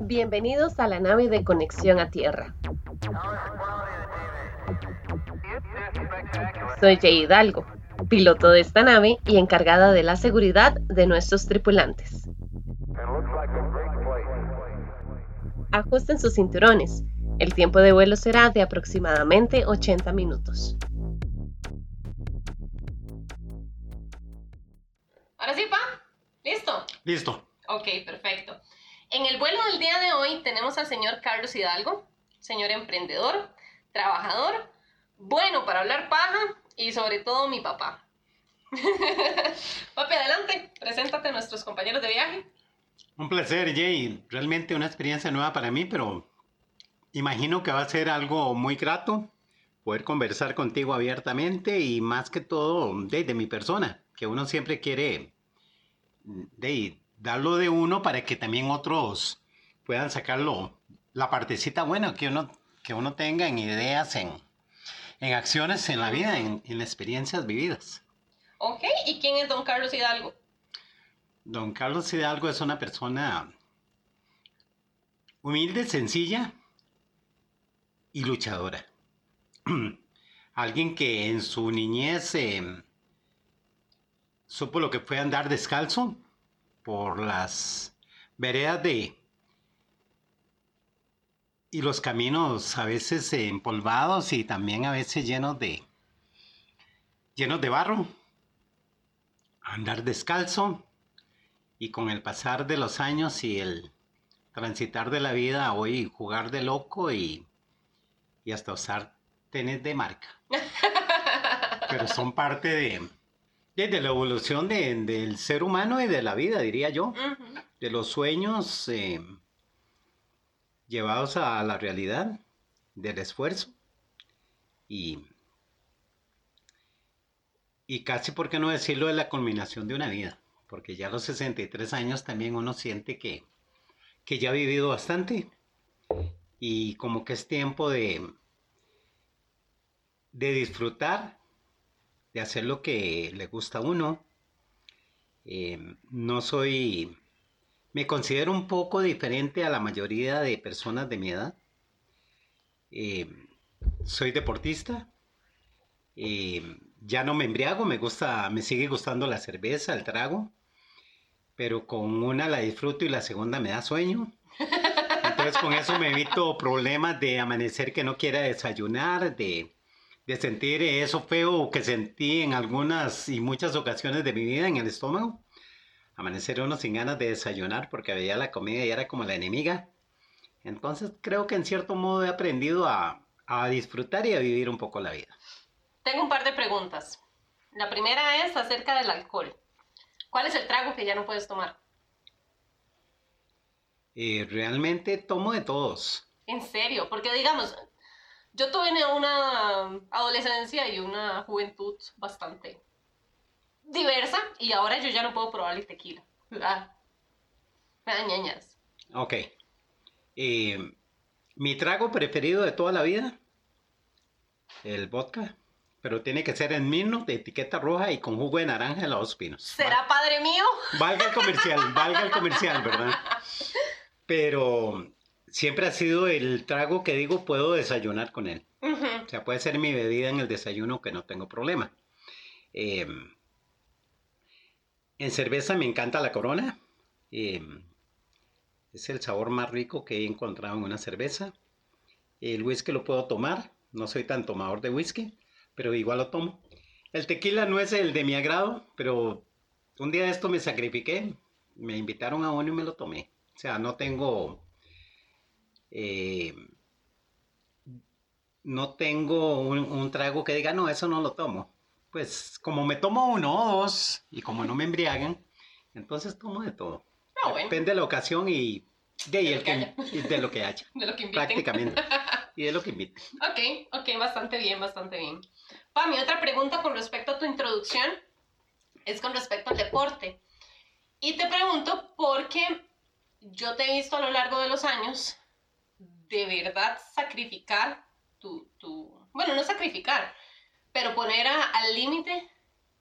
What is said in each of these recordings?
Bienvenidos a la nave de conexión a Tierra. Soy Jay Hidalgo, piloto de esta nave y encargada de la seguridad de nuestros tripulantes. Ajusten sus cinturones. El tiempo de vuelo será de aproximadamente 80 minutos. Ahora sí, pa. ¿Listo? Listo. Ok, perfecto. En el vuelo del día de hoy tenemos al señor Carlos Hidalgo, señor emprendedor, trabajador, bueno para hablar paja y sobre todo mi papá. Papi, adelante, preséntate a nuestros compañeros de viaje. Un placer, Jay. Realmente una experiencia nueva para mí, pero imagino que va a ser algo muy grato poder conversar contigo abiertamente y más que todo de, mi persona, que uno siempre quiere de, darlo de uno para que también otros puedan sacarlo, la partecita buena que uno, que uno tenga en ideas, en, en acciones en la vida, en, en experiencias vividas. Ok, ¿y quién es don Carlos Hidalgo? Don Carlos Hidalgo es una persona humilde, sencilla y luchadora. Alguien que en su niñez eh, supo lo que fue andar descalzo por las veredas de y los caminos a veces empolvados y también a veces llenos de llenos de barro. Andar descalzo y con el pasar de los años y el transitar de la vida, hoy jugar de loco y, y hasta usar tenis de marca. Pero son parte de, de, la evolución del ser humano y de la vida, diría yo. De los sueños eh, llevados a la realidad, del esfuerzo. Y, y casi, por qué no decirlo, de la culminación de una vida porque ya a los 63 años también uno siente que, que ya ha vivido bastante y como que es tiempo de, de disfrutar, hacer lo que le gusta a uno. Eh, no soy, me considero un poco diferente a la mayoría de personas de mi edad. Eh, soy deportista. Eh, ya no me embriago, me gusta, me sigue gustando la cerveza, el trago pero con una la disfruto y la segunda me da sueño. Entonces con eso me evito problemas de amanecer que no quiera desayunar, de, de sentir eso feo que sentí en algunas y muchas ocasiones de mi vida en el estómago. Amanecer uno sin ganas de desayunar porque veía la comida y era como la enemiga. Entonces creo que en cierto modo he aprendido a, a disfrutar y a vivir un poco la vida. Tengo un par de preguntas. La primera es acerca del alcohol. ¿Cuál es el trago que ya no puedes tomar? Eh, realmente tomo de todos. En serio, porque digamos, yo tuve una adolescencia y una juventud bastante diversa y ahora yo ya no puedo probar el tequila. Ah, me da ñañas. Ok. Eh, mi trago preferido de toda la vida, el vodka pero tiene que ser en Mino, de etiqueta roja y con jugo de naranja en los pinos. ¿Será padre mío? Valga el comercial, valga el comercial, ¿verdad? Pero siempre ha sido el trago que digo puedo desayunar con él. O sea, puede ser mi bebida en el desayuno que no tengo problema. Em, en cerveza me encanta la corona. Em, es el sabor más rico que he encontrado en una cerveza. El whisky lo puedo tomar. No soy tan tomador de whisky pero igual lo tomo. El tequila no es el de mi agrado, pero un día de esto me sacrifiqué, me invitaron a uno y me lo tomé. O sea, no tengo... Eh, no tengo un, trago que diga, no, eso no lo tomo. Pues como me tomo uno o dos y como no me embriagan, entonces tomo de todo. Ah, Depende de la ocasión y de, lo, que haya. de lo que haya. De lo que Prácticamente. y de lo que invite. Ok, ok, bastante bien, bastante bien. Pa, mi otra pregunta con respecto a tu introducción es con respecto al deporte. Y te pregunto porque yo te he visto a lo largo de los años de verdad sacrificar tu, tu bueno, no sacrificar, pero poner al límite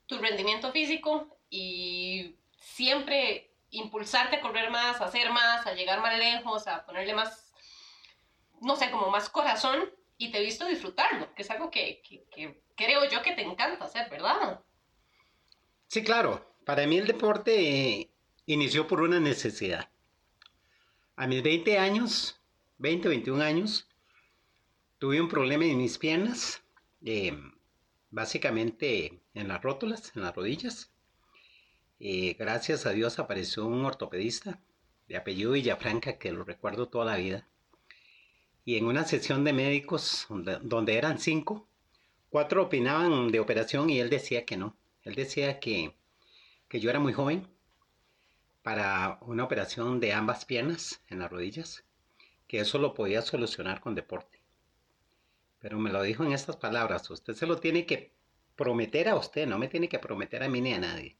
tu rendimiento físico y siempre impulsarte a correr más, a hacer más, a llegar más lejos, a ponerle más, no sé, como más corazón y te he visto disfrutarlo, que es algo que, que creo yo que te encanta hacer, ¿verdad? Sí, claro. Para mí el deporte inició por una necesidad. A mis 20 años, 20, 21 años, tuve un problema en mis piernas, eh, básicamente en las rótulas, en las rodillas. Eh, gracias a Dios apareció un ortopedista de apellido Villafranca, que lo recuerdo toda la vida. Y en una sesión de médicos, donde, donde eran cinco, cuatro opinaban de operación y él decía que no. Él decía que, que yo era muy joven para una operación de ambas piernas en las rodillas, que eso lo podía solucionar con deporte. Pero me lo dijo en estas palabras, usted se lo tiene que prometer a usted, no me tiene que prometer a mí ni a nadie,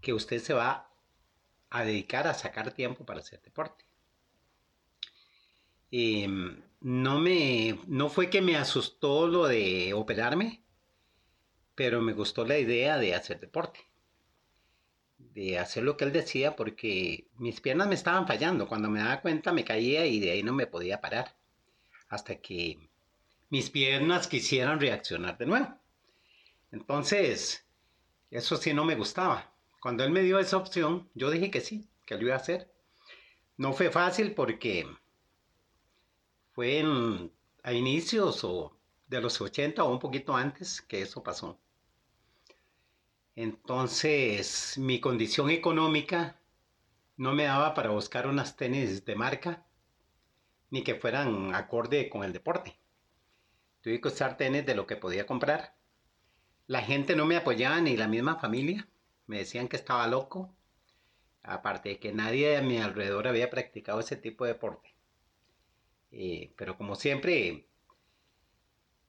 que usted se va a dedicar a sacar tiempo para hacer deporte. Mm, no me, no fue que me asustó lo de operarme, pero me gustó la idea de hacer deporte de hacer lo que él decía porque mis piernas me estaban fallando. Cuando me daba cuenta me caía y de ahí no me podía parar. Hasta que mis piernas quisieran reaccionar de nuevo. Entonces, eso sí no me gustaba. Cuando él me dio esa opción, yo dije que sí, que lo iba a hacer. No fue fácil porque fue a inicios o de los 80 o un poquito antes que eso pasó. Entonces, mi condición económica no me daba para buscar unas tenis de marca ni que fueran acorde con el deporte. Tuve que usar tenis de lo que podía comprar. La gente no me apoyaba ni la misma familia. Me decían que estaba loco. Aparte de que nadie a mi alrededor había practicado ese tipo de deporte. Eh, pero como siempre,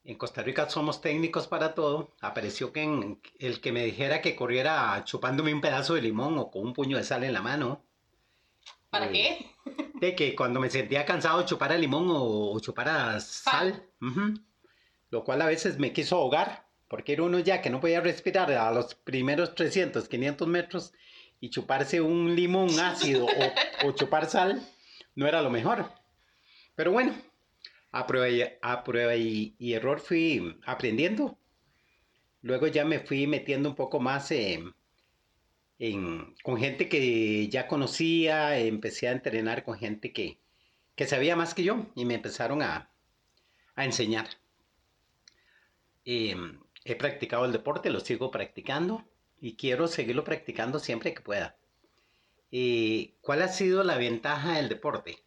en Costa Rica somos técnicos para todo. Apareció que el que me dijera que corriera chupándome un pedazo de limón o con un puño de sal en la mano. ¿Para eh, qué? De que cuando me sentía cansado chupara limón o, chupara sal. Lo cual a veces me quiso ahogar, porque era uno ya que no podía respirar a los primeros 300, 500 metros y chuparse un limón ácido o, o chupar sal no era lo mejor. Pero bueno, a prueba, y, error fui aprendiendo. Luego ya me fui metiendo un poco más en, con gente que ya conocía, empecé a entrenar con gente que, sabía más que yo y me empezaron a, enseñar. He practicado el deporte, lo sigo practicando y quiero seguirlo practicando siempre que pueda. Eh, ¿Cuál ha sido la ventaja del deporte?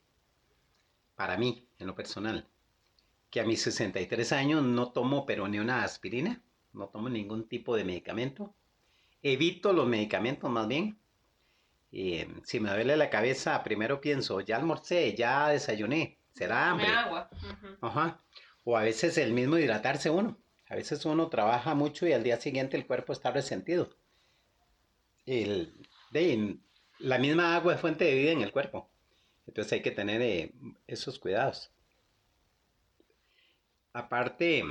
Para mí, en lo personal que a mis 63 años no tomo pero ni una aspirina, no tomo ningún tipo de medicamento. Evito los medicamentos más bien. Eh, si me duele la cabeza, primero pienso, ya almorcé, ya desayuné, será hambre. agua. Ajá. O a veces el mismo hidratarse uno. A veces uno trabaja mucho y al día siguiente el cuerpo está resentido. El, de, la misma agua es fuente de vida en el cuerpo. Entonces hay que tener eh, esos cuidados. Aparte,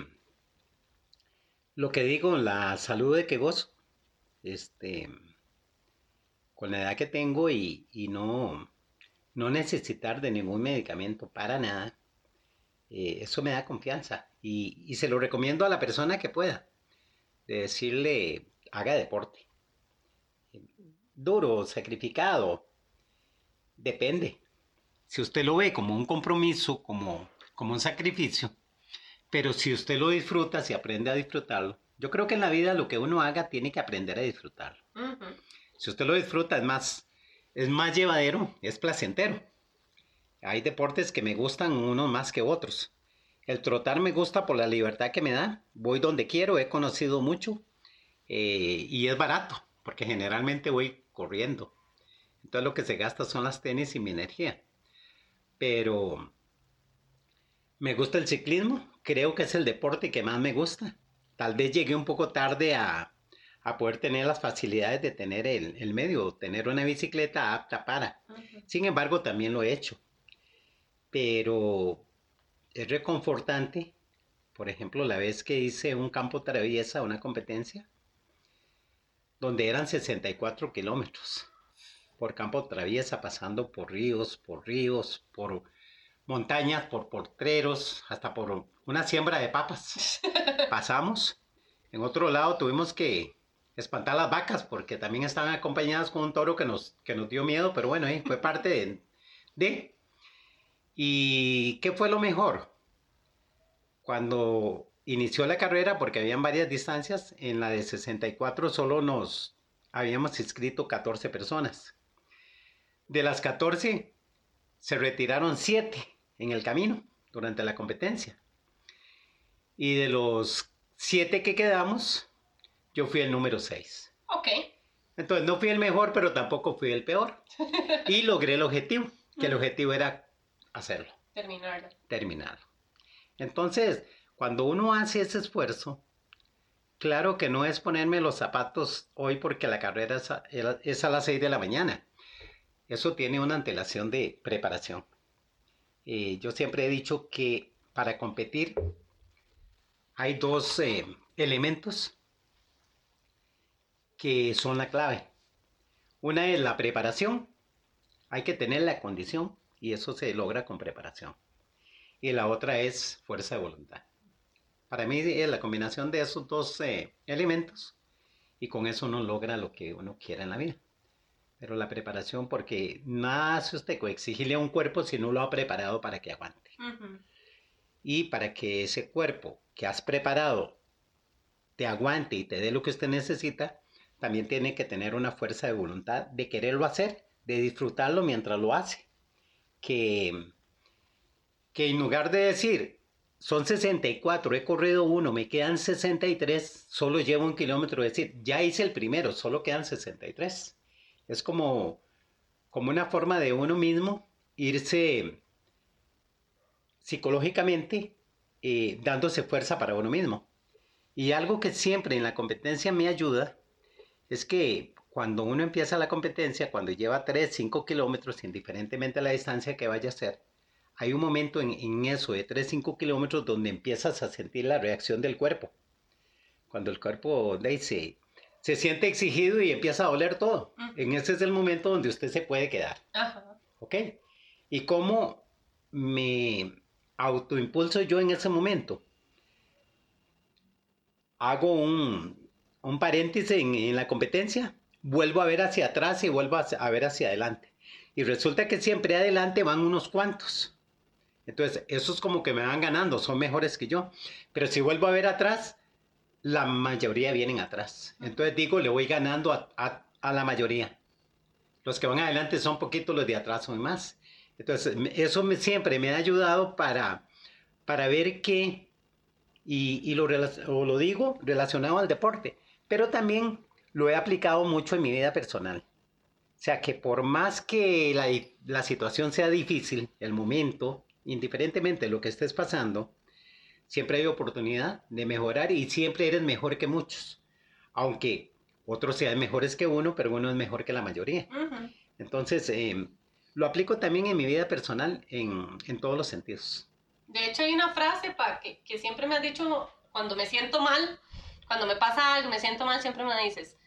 lo que digo, la salud de que gozo, este, con la edad que tengo y, no, no necesitar de ningún medicamento para nada, eh, eso me da confianza y, se lo recomiendo a la persona que pueda, de decirle, haga deporte. Duro, sacrificado, depende. Si usted lo ve como un compromiso, como, como un sacrificio, pero si usted lo disfruta, si aprende a disfrutarlo, yo creo que en la vida lo que uno haga tiene que aprender a disfrutarlo. Si usted lo disfruta, es más, es más llevadero, es placentero. Hay deportes que me gustan unos más que otros. El trotar me gusta por la libertad que me da. Voy donde quiero, he conocido mucho eh, y es barato, porque generalmente voy corriendo. Entonces lo que se gasta son las tenis y mi energía. Pero me gusta el ciclismo, creo que es el deporte que más me gusta. Tal vez llegué un poco tarde a, poder tener las facilidades de tener el, medio, tener una bicicleta apta para. Sin embargo, también lo he hecho. Pero es reconfortante. Por ejemplo, la vez que hice un campo traviesa, una competencia, donde eran 64 kilómetros por campo traviesa, pasando por ríos, por ríos, por montañas, por portreros, hasta por una siembra de papas. Pasamos. En otro lado tuvimos que espantar las vacas porque también estaban acompañadas con un toro que nos, que nos dio miedo, pero bueno, fue parte de, de. ¿Y qué fue lo mejor? Cuando inició la carrera, porque habían varias distancias, en la de 64 solo nos habíamos inscrito 14 personas. De las 14 se retiraron 7 en el camino durante la competencia. Y de los 7 que quedamos, yo fui el número 6. Ok. Entonces no fui el mejor, pero tampoco fui el peor. Y logré el objetivo, que el objetivo era hacerlo. Terminarlo. Terminarlo. Entonces, cuando uno hace ese esfuerzo, claro que no es ponerme los zapatos hoy porque la carrera es a, es a las 6 de la mañana. Eso tiene una antelación de preparación. Eh, yo siempre he dicho que para competir hay dos eh, elementos que son la clave. Una es la preparación. Hay que tener la condición y eso se logra con preparación. Y la otra es fuerza de voluntad. Para mí es la combinación de esos dos eh, elementos y con eso uno logra lo que uno quiera en la vida. Pero la preparación, porque nada hace usted exigirle a un cuerpo si no lo ha preparado para que aguante. Y para que ese cuerpo que has preparado te aguante y te dé lo que usted necesita, también tiene que tener una fuerza de voluntad de quererlo hacer, de disfrutarlo mientras lo hace. Que, que en lugar de decir, son 64, he corrido uno, me quedan 63, solo llevo un kilómetro, es decir, ya hice el primero, solo quedan 63 es como, como una forma de uno mismo irse psicológicamente eh, dándose fuerza para uno mismo. Y algo que siempre en la competencia me ayuda es que cuando uno empieza la competencia, cuando lleva 3, 5 kilómetros, indiferentemente a la distancia que vaya a ser, hay un momento en, en eso de 3, 5 kilómetros donde empiezas a sentir la reacción del cuerpo. Cuando el cuerpo dice, se siente exigido y empieza a doler todo. En ese es el momento donde usted se puede quedar. Ajá. ¿Ok? ¿Y cómo me autoimpulso yo en ese momento? Hago un, un paréntesis en, en, la competencia, vuelvo a ver hacia atrás y vuelvo a, a ver hacia adelante. Y resulta que siempre adelante van unos cuantos. Entonces, esos como que me van ganando, son mejores que yo. Pero si vuelvo a ver atrás, la mayoría vienen atrás. Entonces digo, le voy ganando a, la mayoría. Los que van adelante son poquitos, los de atrás son más. Entonces, eso me, siempre me ha ayudado para, para ver que, y, lo, lo digo relacionado al deporte, pero también lo he aplicado mucho en mi vida personal. O sea que por más que la, la situación sea difícil, el momento, indiferentemente de lo que estés pasando, siempre hay oportunidad de mejorar y siempre eres mejor que muchos. Aunque otros sean mejores que uno, pero uno es mejor que la mayoría. Entonces, em, lo aplico también en mi vida personal en, todos los sentidos. De hecho, hay una frase que, que siempre me has dicho cuando me siento mal, cuando me pasa algo, me siento mal, siempre me dices,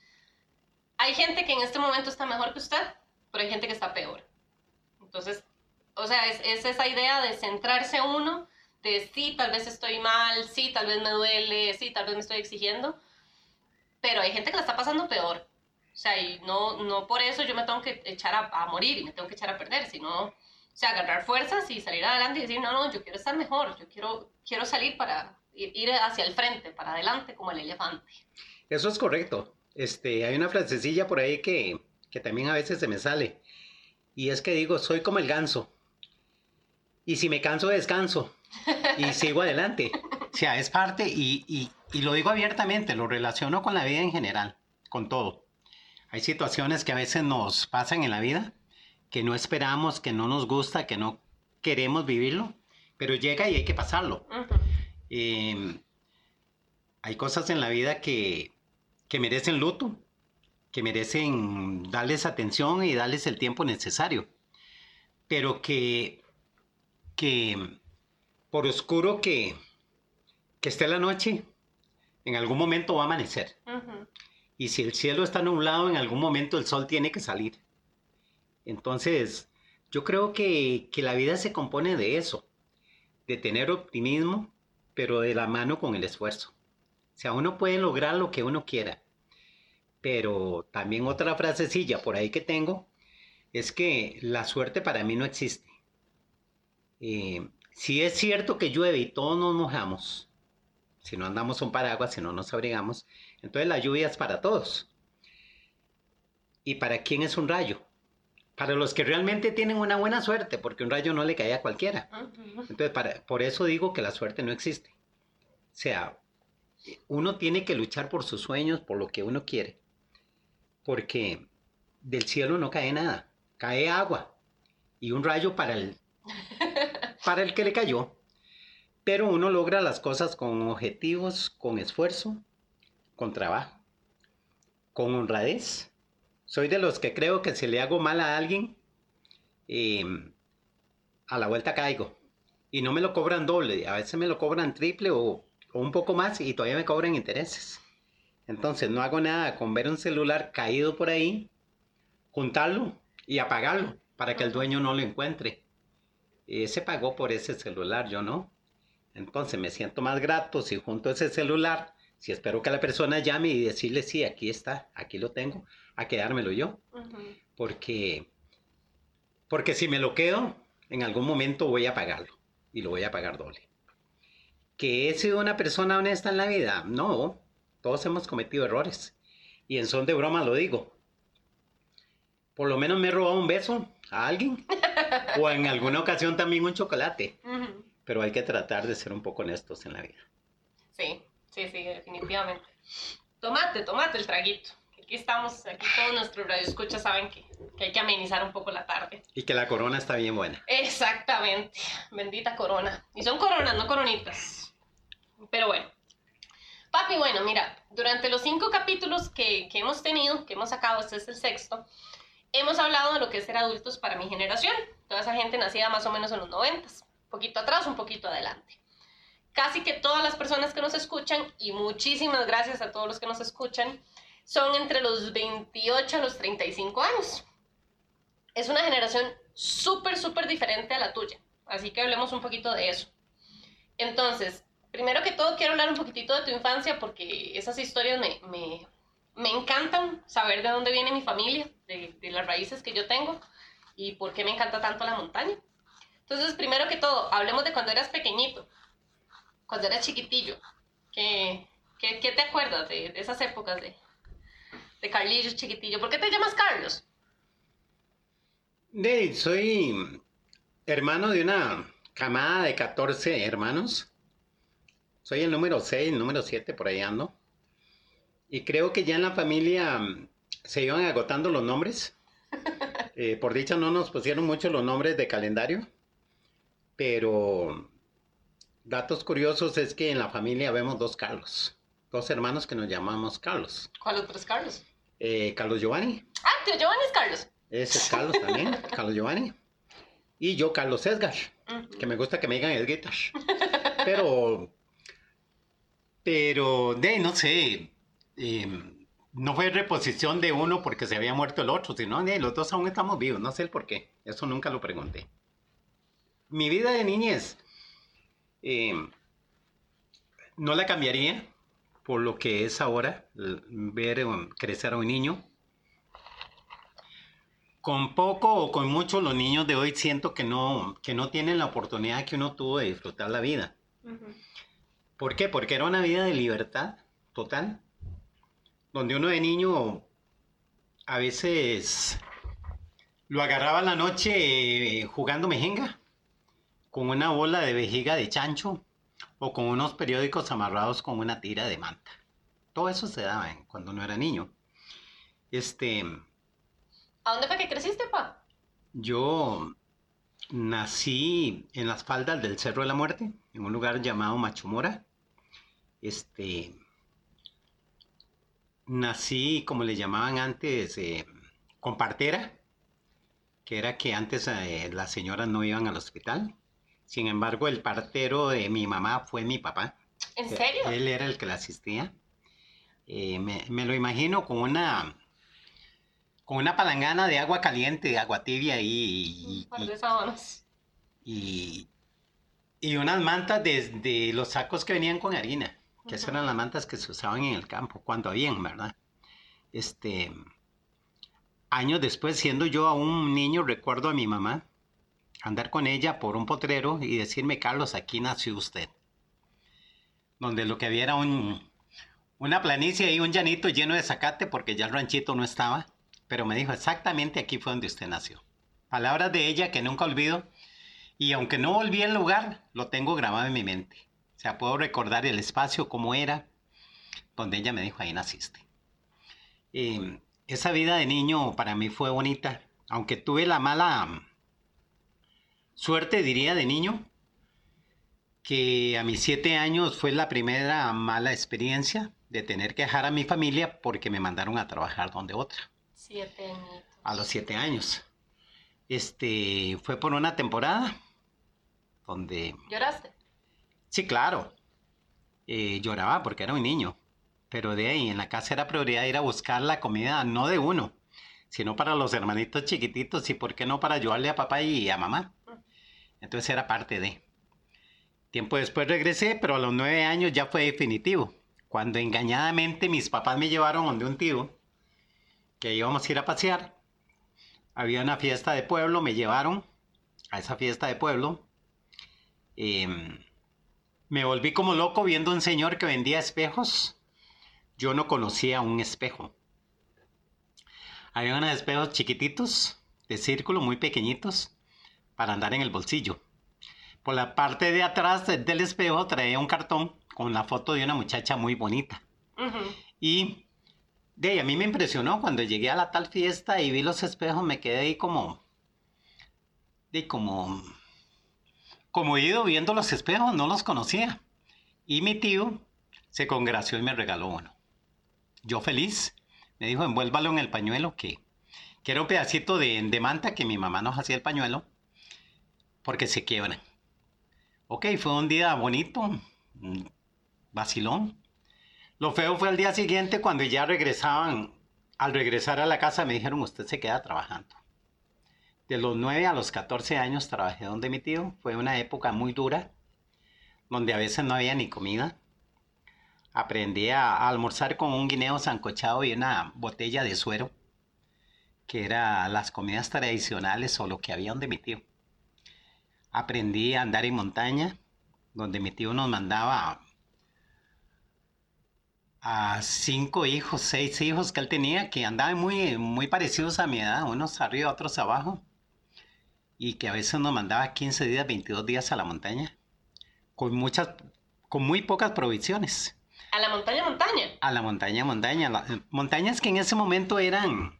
hay gente que en este momento está mejor que usted, pero hay gente que está peor. Entonces, o sea, es, es esa idea de centrarse uno de sí, tal vez estoy mal, sí, tal vez me duele, sí, tal vez me estoy exigiendo, pero hay gente que la está pasando peor. O sea, y no, no por eso yo me tengo que echar a, morir y me tengo que echar a perder, sino, o sea, agarrar fuerzas y salir adelante y decir, no, no, yo quiero estar mejor, yo quiero, quiero salir para ir, hacia el frente, para adelante, como el elefante. Eso es correcto. Este, hay una frasecilla por ahí que, que también a veces se me sale. Y es que digo, soy como el ganso. Y si me canso, descanso y sigo adelante. O sea, es parte y, y, y, lo digo abiertamente, lo relaciono con la vida en general, con todo. Hay situaciones que a veces nos pasan en la vida que no esperamos, que no nos gusta, que no queremos vivirlo, pero llega y hay que pasarlo. Em, hay cosas en la vida que, que merecen luto, que merecen darles atención y darles el tiempo necesario, pero que, que por oscuro que, que esté la noche, en algún momento va a amanecer. Y si el cielo está nublado, en algún momento el sol tiene que salir. Entonces, yo creo que, que la vida se compone de eso, de tener optimismo, pero de la mano con el esfuerzo. O sea, uno puede lograr lo que uno quiera. Pero también otra frasecilla por ahí que tengo es que la suerte para mí no existe. Eh, si es cierto que llueve y todos nos mojamos, si no andamos un paraguas, si no nos abrigamos, entonces la lluvia es para todos. ¿Y para quién es un rayo? Para los que realmente tienen una buena suerte, porque un rayo no le cae a cualquiera. Entonces, por eso digo que la suerte no existe. O sea, uno tiene que luchar por sus sueños, por lo que uno quiere. Porque del cielo no cae nada, cae agua y un rayo para el, para el que le cayó. Pero uno logra las cosas con objetivos, con esfuerzo, con trabajo, con honradez. Soy de los que creo que si le hago mal a alguien, em, a la vuelta caigo. Y no me lo cobran doble, a veces me lo cobran triple o, o un poco más y todavía me cobran intereses. Entonces no hago nada con ver un celular caído por ahí, juntarlo y apagarlo para que el dueño no lo encuentre. Ese pagó por ese celular, yo no. Entonces me siento más grato si junto ese celular, si espero que la persona llame y decirle, sí, aquí está, aquí lo tengo, a quedármelo yo. Porque, porque si me lo quedo, en algún momento voy a pagarlo y lo voy a pagar doble. ¿Que he sido una persona honesta en la vida? No, todos hemos cometido errores. Y en son de broma lo digo. Por lo menos me he robado un beso a alguien. o en alguna ocasión también un chocolate. Pero hay que tratar de ser un poco honestos en la vida. Sí, sí, sí, definitivamente. Tomate, tomate el traguito. Aquí estamos, aquí todos nuestros radioescuchas saben que, que hay que amenizar un poco la tarde. Y que la corona está bien buena. Exactamente, bendita corona. Y son coronas, no coronitas. Pero bueno. Papi, bueno, mira, durante los cinco capítulos que, que hemos tenido, que hemos sacado, este es el sexto, hemos hablado de lo que es ser adultos para mi generación. Toda esa gente nacida más o menos en los noventas, un poquito atrás, un poquito adelante. Casi que todas las personas que nos escuchan, y muchísimas gracias a todos los que nos escuchan, son entre los 28 a los 35 años. Es una generación súper, súper diferente a la tuya. Así que hablemos un poquito de eso. Entonces, primero que todo quiero hablar un poquitito de tu infancia porque esas historias me, me, me encantan saber de dónde viene mi familia, de, de, las raíces que yo tengo y por qué me encanta tanto la montaña. Entonces, primero que todo, hablemos de cuando eras pequeñito, cuando eras chiquitillo. ¿Qué, qué, qué te acuerdas de, de, esas épocas de, de Carlillo chiquitillo? ¿Por qué te llamas Carlos? De, soy hermano de una camada de 14 hermanos. Soy el número 6, el número 7, por ahí ando. Y creo que ya en la familia se iban agotando los nombres. Eh, por dicha no nos pusieron mucho los nombres de calendario, pero datos curiosos es que en la familia vemos dos Carlos, dos hermanos que nos llamamos Carlos. ¿Cuáles otros Carlos? Eh, Carlos Giovanni. Ah, tío Giovanni es Carlos. Ese es Carlos también, Carlos Giovanni. Y yo, Carlos Edgar, uh -huh. que me gusta que me digan el guitar. Pero, pero, de, no sé, eh, no fue reposición de uno porque se había muerto el otro, sino de los dos aún estamos vivos, no sé el por qué, eso nunca lo pregunté. Mi vida de niñez eh, no la cambiaría por lo que es ahora, ver um, crecer a un niño. Con poco o con mucho los niños de hoy siento que no, que no tienen la oportunidad que uno tuvo de disfrutar la vida. Uh -huh. ¿Por qué? Porque era una vida de libertad total donde uno de niño a veces lo agarraba la noche eh, jugando mejenga con una bola de vejiga de chancho o con unos periódicos amarrados con una tira de manta. Todo eso se daba cuando uno era niño. Este. ¿A dónde fue que creciste, pa? Yo nací en las faldas del Cerro de la Muerte, en un lugar llamado Machumora. Este nací, como le llamaban antes, eh, con partera, que era que antes eh, las señoras no iban al hospital. Sin embargo, el partero de mi mamá fue mi papá. ¿En serio? Él era el que la asistía. Eh, me, me, lo imagino con una, con una palangana de agua caliente, de agua tibia y, de sábanas. y, y unas mantas de, de los sacos que venían con harina, que esas eran las mantas que se usaban en el campo, cuando habían, ¿verdad? Este, años después, siendo yo aún un niño, recuerdo a mi mamá andar con ella por un potrero y decirme, Carlos, aquí nació usted. Donde lo que había era un, una planicie y un llanito lleno de zacate porque ya el ranchito no estaba, pero me dijo, exactamente aquí fue donde usted nació. Palabras de ella que nunca olvido y aunque no volví al lugar, lo tengo grabado en mi mente. O sea, puedo recordar el espacio como era, donde ella me dijo, ahí naciste. Eh, esa vida de niño para mí fue bonita, aunque tuve la mala suerte, diría, de niño, que a mis siete años fue la primera mala experiencia de tener que dejar a mi familia porque me mandaron a trabajar donde otra, Siete añitos. a los siete años. Este, fue por una temporada donde ¿Lloraste? Sí, claro. Eh, lloraba porque era un niño. Pero de ahí en la casa era prioridad ir a buscar la comida, no de uno, sino para los hermanitos chiquititos y por qué no para ayudarle a papá y a mamá. Entonces era parte de. Tiempo después regresé, pero a los nueve años ya fue definitivo. Cuando engañadamente mis papás me llevaron donde un tío, que íbamos a ir a pasear. Había una fiesta de pueblo, me llevaron a esa fiesta de pueblo. Em, me volví como loco viendo un señor que vendía espejos. Yo no conocía un espejo. Había unos espejos chiquititos, de círculo, muy pequeñitos, para andar en el bolsillo. Por la parte de atrás de- del espejo traía un cartón con la foto de una muchacha muy bonita. Y de ahí a mí me impresionó cuando llegué a la tal fiesta y vi los espejos, me quedé ahí como, de como, como ido viendo los espejos, no los conocía. Y mi tío se congració y me regaló uno. Yo feliz, me dijo, envuélvalo en el pañuelo que, era un pedacito de, de manta que mi mamá nos hacía el pañuelo, porque se quiebran. Ok, fue un día bonito, vacilón. Lo feo fue al día siguiente cuando ya regresaban, al regresar a la casa me dijeron, usted se queda trabajando. De los 9 a los 14 años trabajé donde mi tío. Fue una época muy dura, donde a veces no había ni comida. Aprendí a, almorzar con un guineo sancochado y una botella de suero, que era las comidas tradicionales o lo que había donde mi tío. Aprendí a andar en montaña, donde mi tío nos mandaba a cinco hijos, seis hijos que él tenía, que andaban muy, muy parecidos a mi edad, unos arriba, otros abajo, y que a veces nos mandaba 15 días, 22 días a la montaña, con muchas, con muy pocas provisiones. A la montaña, montaña. A la montaña, montaña, la- montañas que en ese momento eran,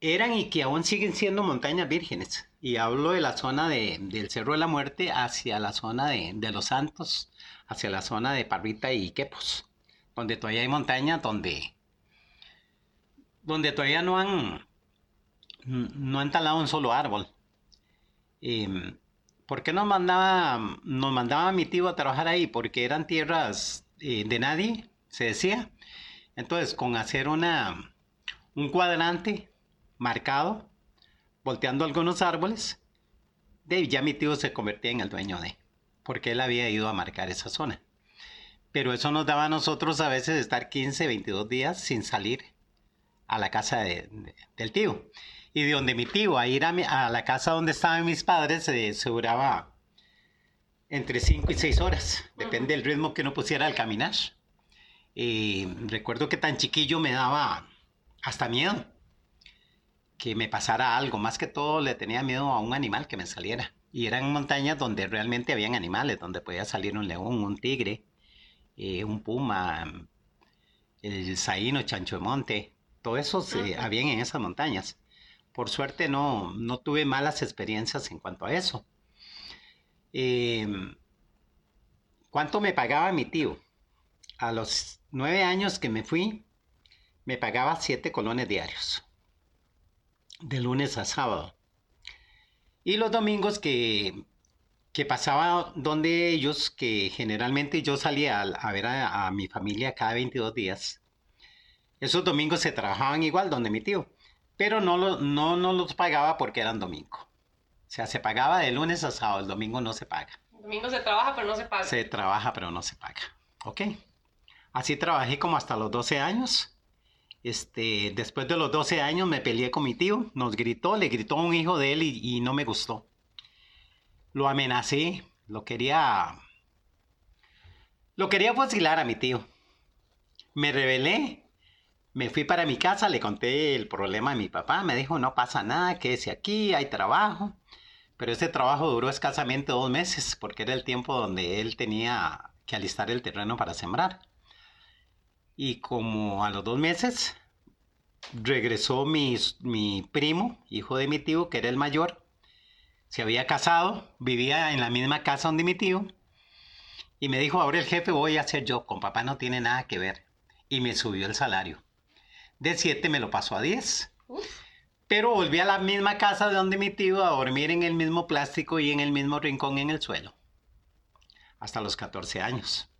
eran y que aún siguen siendo montañas vírgenes. Y hablo de la zona de- del Cerro de la Muerte hacia la zona de, de Los Santos, hacia la zona de Parrita y Quepos, donde todavía hay montañas donde, donde todavía no han, no han un solo árbol. Em, ¿Por qué nos mandaba, nos mandaba mi tío a trabajar ahí? Porque eran tierras eh, de nadie, se decía. Entonces, con hacer una, un cuadrante marcado, volteando algunos árboles, ya mi tío se convertía en el dueño de, porque él había ido a marcar esa zona. Pero eso nos daba a nosotros a veces estar 15, 22 días sin salir a la casa de- de- del tío. Y de donde mi tío, a ir a, mi- a la casa donde estaban mis padres, eh, se duraba entre 5 y 6 horas, depende del ritmo que uno pusiera al caminar. Y recuerdo que tan chiquillo me daba hasta miedo que me pasara algo, más que todo le tenía miedo a un animal que me saliera. Y eran montañas donde realmente habían animales, donde podía salir un león, un tigre, eh, un puma, el saíno, chancho de monte, todo eso se, habían en esas montañas. Por suerte no, no tuve malas experiencias en cuanto a eso. Em, ¿Cuánto me pagaba mi tío? A los nueve años que me fui, me pagaba siete colones diarios, de lunes a sábado. Y los domingos que, que pasaba donde ellos, que generalmente yo salía a, ver a, a mi familia cada 22 días, esos domingos se trabajaban igual donde mi tío, pero no, lo, no, no los pagaba porque eran domingo. O sea, se pagaba de lunes a sábado, el domingo no se paga. El domingo se trabaja, pero no se paga. Se trabaja, pero no se paga. Ok. Así trabajé como hasta los 12 años. Este, después de los 12 años me peleé con mi tío, nos gritó, le gritó a un hijo de él y, y no me gustó. Lo amenacé, lo quería... Lo quería fusilar a mi tío. Me rebelé, me fui para mi casa, le conté el problema a mi papá, me dijo, no pasa nada, quédese aquí, hay trabajo. Pero ese trabajo duró escasamente dos meses, porque era el tiempo donde él tenía que alistar el terreno para sembrar. Y como a los dos meses regresó mi, mi primo, hijo de mi tío, que era el mayor, se había casado, vivía en la misma casa donde mi tío, y me dijo, ahora el jefe voy a ser yo, con papá no tiene nada que ver. Y me subió el salario. De 7 me lo pasó a 10. Pero volví a la misma casa de donde mi tío a dormir en el mismo plástico y en el mismo rincón en el suelo. Hasta los 14 años.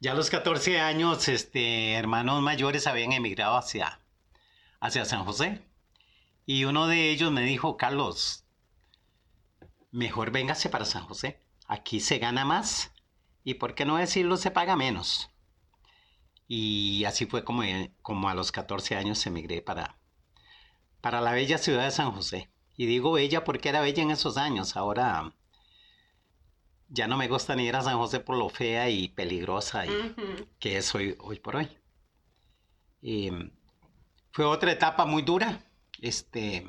Ya a los 14 años, este, hermanos mayores habían emigrado hacia, hacia San José. Y uno de ellos me dijo, Carlos, mejor véngase para San José. Aquí se gana más y, por qué no decirlo, se paga menos. Y así fue como, como a los 14 años emigré para, para la bella ciudad de San José. Y digo bella porque era bella en esos años. Ahora ya no me gusta ni ir a San José por lo fea y peligrosa y que es hoy, hoy por hoy. Y fue otra etapa muy dura. Este,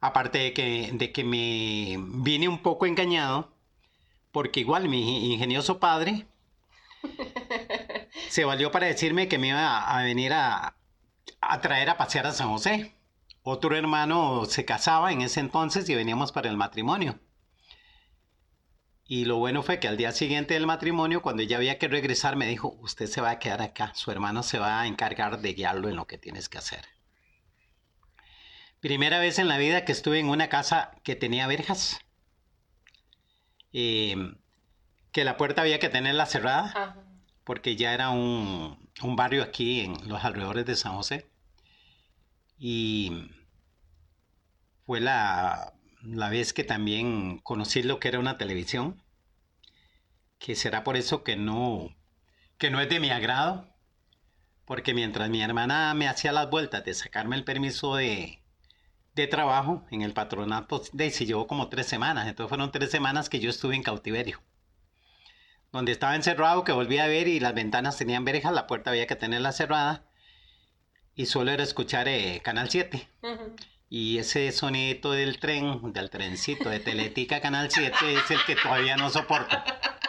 aparte de que, de que me vine un poco engañado, porque igual mi ingenioso padre se valió para decirme que me iba a venir a, traer a pasear a San José. Otro hermano se casaba en ese entonces y veníamos para el matrimonio. Y lo bueno fue que al día siguiente del matrimonio, cuando ella había que regresar, me dijo, usted se va a quedar acá, su hermano se va a encargar de guiarlo en lo que tienes que hacer. Primera vez en la vida que estuve en una casa que tenía verjas, em, que la puerta había que tenerla cerrada, porque ya era un, un barrio aquí en los alrededores de San José. Y fue la, la vez que también conocí lo que era una televisión, que será por eso que no, que no es de mi agrado, porque mientras mi hermana me hacía las vueltas de sacarme el permiso de, de trabajo en el patronato, de, se llevó como tres semanas, entonces fueron tres semanas que yo estuve en cautiverio, donde estaba encerrado, que volví a ver y las ventanas tenían verjas, la puerta había que tenerla cerrada, y solo era escuchar eh, Canal 7. Y ese sonito del tren, del trencito de Teletica Canal 7 es el que todavía no soporto.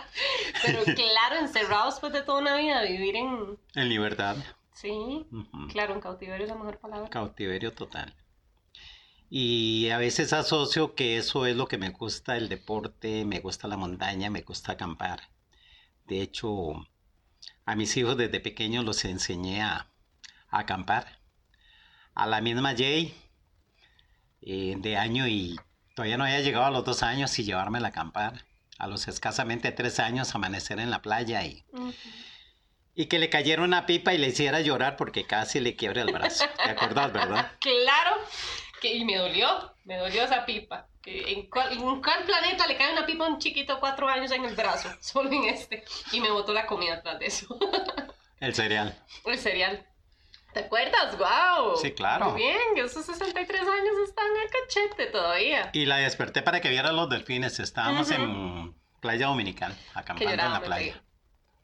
Pero claro, encerrado después de toda una vida, vivir en... En libertad. Sí, claro, en cautiverio es la mejor palabra. Cautiverio total. Y a veces asocio que eso es lo que me gusta, el deporte, me gusta la montaña, me gusta acampar. De hecho, a mis hijos desde pequeños los enseñé a, a acampar. A la misma Jay, eh, de año y todavía no había llegado a los dos años y llevarme a acampar. A los escasamente tres años amanecer en la playa y, y que le cayera una pipa y le hiciera llorar porque casi le quiebre el brazo. ¿Te acordás, verdad? claro, que, y me dolió, me dolió esa pipa. ¿En cuál, ¿En cuál planeta le cae una pipa a un chiquito cuatro años en el brazo? Solo en este. Y me botó la comida atrás de eso. el cereal. El cereal. ¿Te acuerdas? ¡Wow! Sí, claro. Muy bien, esos 63 años están a cachete todavía. Y la desperté para que viera los delfines. Estábamos en Playa Dominical, acampando en la playa.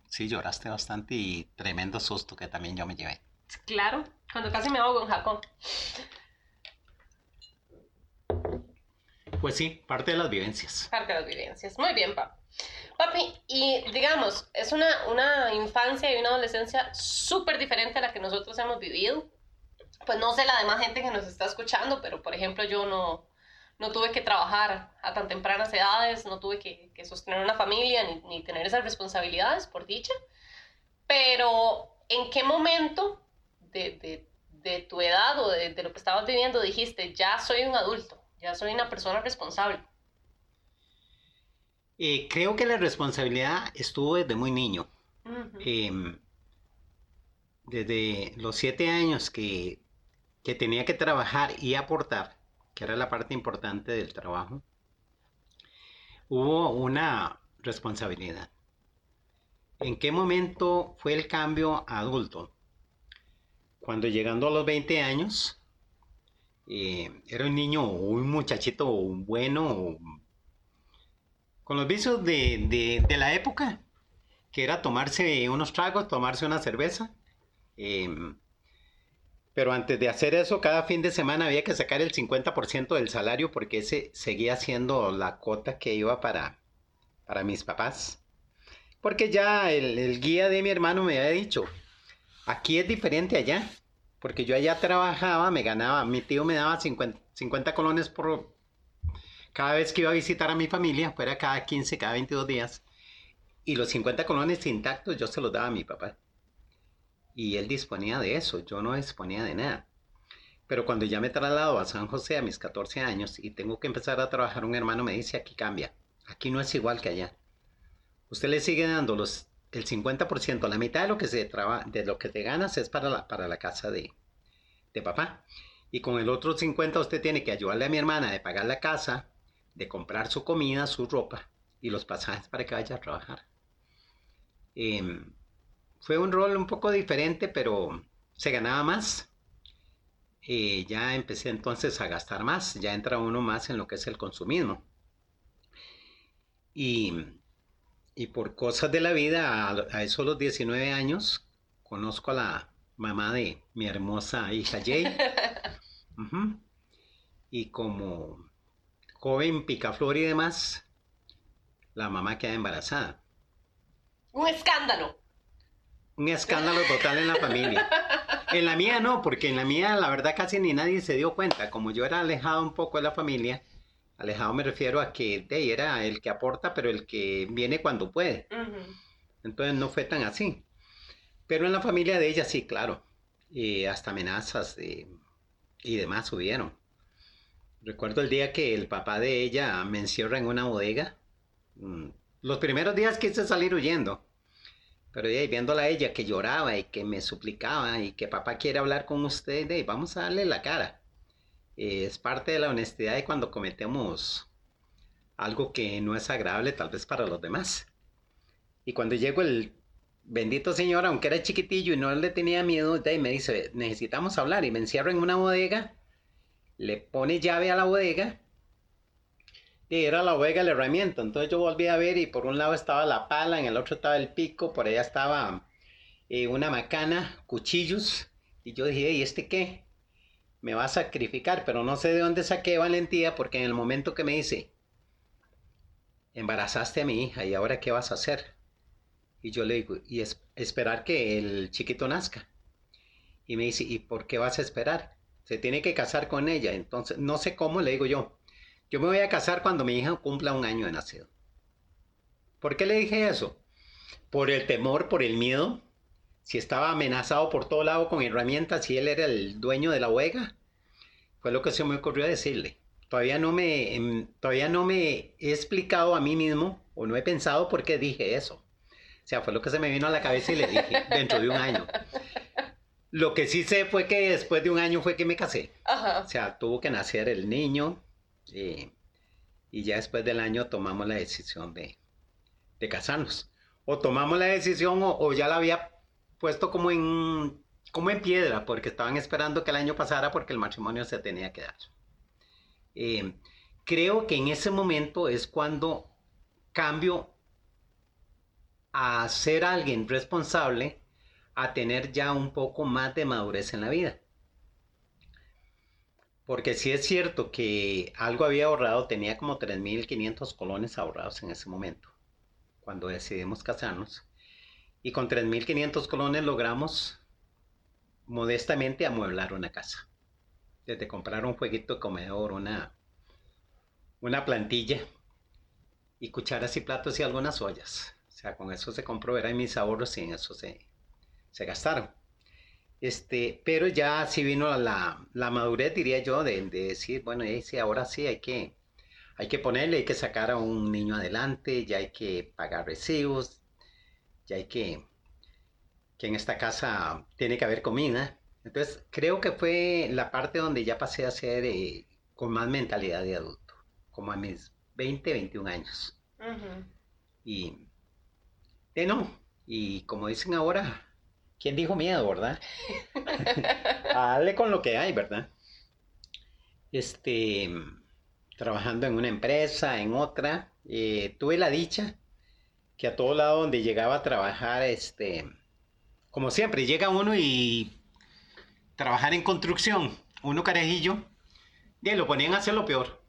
Sí, lloraste bastante y tremendo susto que también yo me llevé. Claro, cuando casi me ahogo en Jacón. Pues sí, parte de las vivencias. Parte de las vivencias. Muy bien, papá. Papi, y digamos, es una, una infancia y una adolescencia súper diferente a la que nosotros hemos vivido. Pues no sé la demás gente que nos está escuchando, pero por ejemplo yo no, no tuve que trabajar a tan tempranas edades, no tuve que, que sostener una familia ni, ni, tener esas responsabilidades, por dicha. Pero, ¿en qué momento de, de, de tu edad o de, de, lo que estabas viviendo dijiste, ya soy un adulto, ya soy una persona responsable? Eh, creo que la responsabilidad estuvo desde muy niño. eh, desde los siete años que, que tenía que trabajar y aportar, que era la parte importante del trabajo, hubo una responsabilidad. ¿En qué momento fue el cambio a adulto? Cuando llegando a los 20 años, eh, era un niño o un muchachito bueno, con los vicios de, la época, que era tomarse unos tragos, tomarse una cerveza. Em, pero antes de hacer eso, cada fin de semana había que sacar el 50% del salario porque ese seguía siendo la cuota que iba para, para mis papás. Porque ya el, el guía de mi hermano me había dicho, aquí es diferente allá. Porque yo allá trabajaba, me ganaba, mi tío me daba 50, colones por cada vez que iba a visitar a mi familia, fuera cada 15, cada 22 días. Y los 50 colones intactos yo se los daba a mi papá. Y él disponía de eso, yo no disponía de nada. Pero cuando ya me traslado a San José a mis 14 años y tengo que empezar a trabajar, un hermano me dice, aquí cambia, aquí no es igual que allá. Usted le sigue dando los el 50%, la mitad de lo que se traba, de lo que te ganas es para la, para la casa de, de papá. Y con el otro 50 usted tiene que ayudarle a mi hermana de pagar la casa, de comprar su comida, su ropa y los pasajes para que vaya a trabajar. Em, fue un rol un poco diferente, pero se ganaba más. Eh, ya empecé entonces a gastar más, ya entra uno más en lo que es el consumismo. Y y por cosas de la vida, a, esos los 19 años, conozco a la mamá de mi hermosa hija Jay. Y como joven picaflor y demás, la mamá queda embarazada. Un escándalo. Un escándalo total en la familia. En la mía no, porque en la mía la verdad casi ni nadie se dio cuenta. Como yo era alejado un poco de la familia, Alejado me refiero a que de, era el que aporta, pero el que viene cuando puede. Entonces no fue tan así. Pero en la familia de ella sí, claro. Y hasta amenazas y demás hubieron. Recuerdo el día que el papá de ella me encierra en una bodega. Mm, los primeros días quise salir huyendo. Pero ya viéndola a ella que lloraba y que me suplicaba y que papá quiere hablar con usted, de, vamos a darle la cara es parte de la honestidad de cuando cometemos algo que no es agradable tal vez para los demás. Y cuando llegó el bendito señor, aunque era chiquitillo y no le tenía miedo, me dice, necesitamos hablar y me encierro en una bodega, le pone llave a la bodega y era la bodega la herramienta. Entonces yo volví a ver y por un lado estaba la pala, en el otro estaba el pico, por allá estaba eh, una macana, cuchillos. Y yo dije, ¿y este qué? Me va a sacrificar, pero no sé de dónde saqué valentía porque en el momento que me dice, embarazaste a mi hija y ahora qué vas a hacer? Y yo le digo, y es, esperar que el chiquito nazca. Y me dice, ¿y por qué vas a esperar? Se tiene que casar con ella. Entonces, no sé cómo, le digo yo, yo me voy a casar cuando mi hija cumpla un año de nacido. ¿Por qué le dije eso? Por el temor, por el miedo si estaba amenazado por todo lado con herramientas, si él era el dueño de la huega, fue lo que se me ocurrió decirle. Todavía no me, em, todavía no me he explicado a mí mismo o no he pensado por qué dije eso. O sea, fue lo que se me vino a la cabeza y le dije dentro de un año. Lo que sí sé fue que después de un año fue que me casé. O sea, tuvo que nacer el niño eh, y ya después del año tomamos la decisión de, de casarnos. O tomamos la decisión o, o ya la había puesto como en, como en piedra, porque estaban esperando que el año pasara porque el matrimonio se tenía que dar. Eh, creo que en ese momento es cuando cambio a ser alguien responsable a tener ya un poco más de madurez en la vida. Porque si es cierto que algo había ahorrado, tenía como 3.500 colones ahorrados en ese momento, cuando decidimos casarnos. Y con 3.500 colones logramos modestamente amueblar una casa. Desde comprar un jueguito de comedor, una, una plantilla y cucharas y platos y algunas ollas. O sea, con eso se compró, eran mis ahorros y en eso se, se gastaron. Este, pero ya sí vino la, la madurez, diría yo, de, decir, bueno, sí, ahora sí hay que, hay que ponerle, hay que sacar a un niño adelante, ya hay que pagar recibos, ya hay que, que en esta casa tiene que haber comida. Entonces, creo que fue la parte donde ya pasé a ser eh, con más mentalidad de adulto, como a mis 20, 21 años. Y, de no, y como dicen ahora, ¿quién dijo miedo, verdad? Dale con lo que hay, ¿verdad? Este, trabajando en una empresa, en otra, eh, tuve la dicha que a todo lado donde llegaba a trabajar, este, como siempre, llega uno y trabajar en construcción, uno carejillo, y lo ponían a hacer lo peor,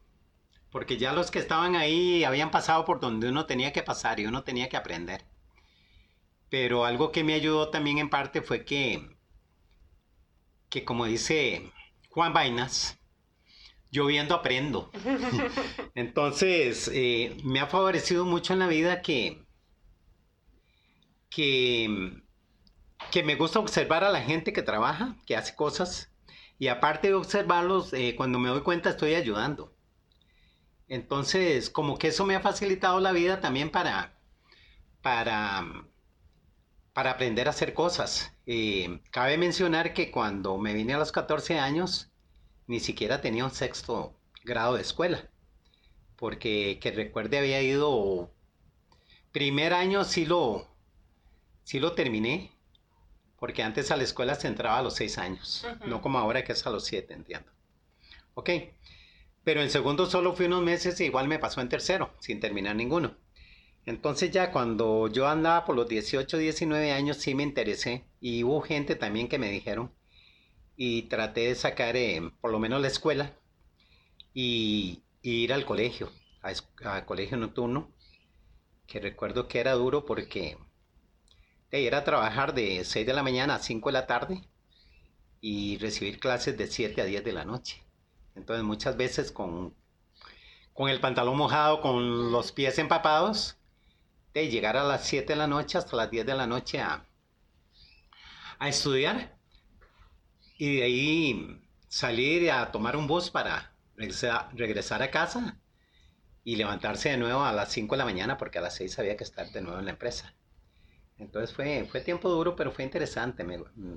porque ya los que estaban ahí habían pasado por donde uno tenía que pasar y uno tenía que aprender. Pero algo que me ayudó también en parte fue que, que como dice Juan Vainas, yo viendo aprendo. Entonces, eh, me ha favorecido mucho en la vida que, que, que me gusta observar a la gente que trabaja, que hace cosas, y aparte de observarlos, eh, cuando me doy cuenta estoy ayudando. Entonces, como que eso me ha facilitado la vida también para, para, para aprender a hacer cosas. Eh, cabe mencionar que cuando me vine a los 14 años, ni siquiera tenía un sexto grado de escuela, porque que recuerde había ido, primer año sí lo, sí lo terminé, porque antes a la escuela se entraba a los seis años, no como ahora que es a los siete, entiendo. Ok, pero en segundo solo fui unos meses y igual me pasó en tercero, sin terminar ninguno. Entonces ya cuando yo andaba por los 18, 19 años sí me interesé y hubo gente también que me dijeron y traté de sacar eh, por lo menos la escuela y, ir al colegio, a, colegio nocturno, que recuerdo que era duro porque era trabajar de 6 de la mañana a 5 de la tarde y recibir clases de 7 a 10 de la noche. Entonces muchas veces con, con el pantalón mojado, con los pies empapados, de llegar a las 7 de la noche hasta las 10 de la noche a, estudiar y de ahí salir a tomar un bus para regresar, regresar a casa y levantarse de nuevo a las 5 de la mañana porque a las 6 había que estar de nuevo en la empresa. Entonces fue, fue tiempo duro, pero fue interesante. Mm,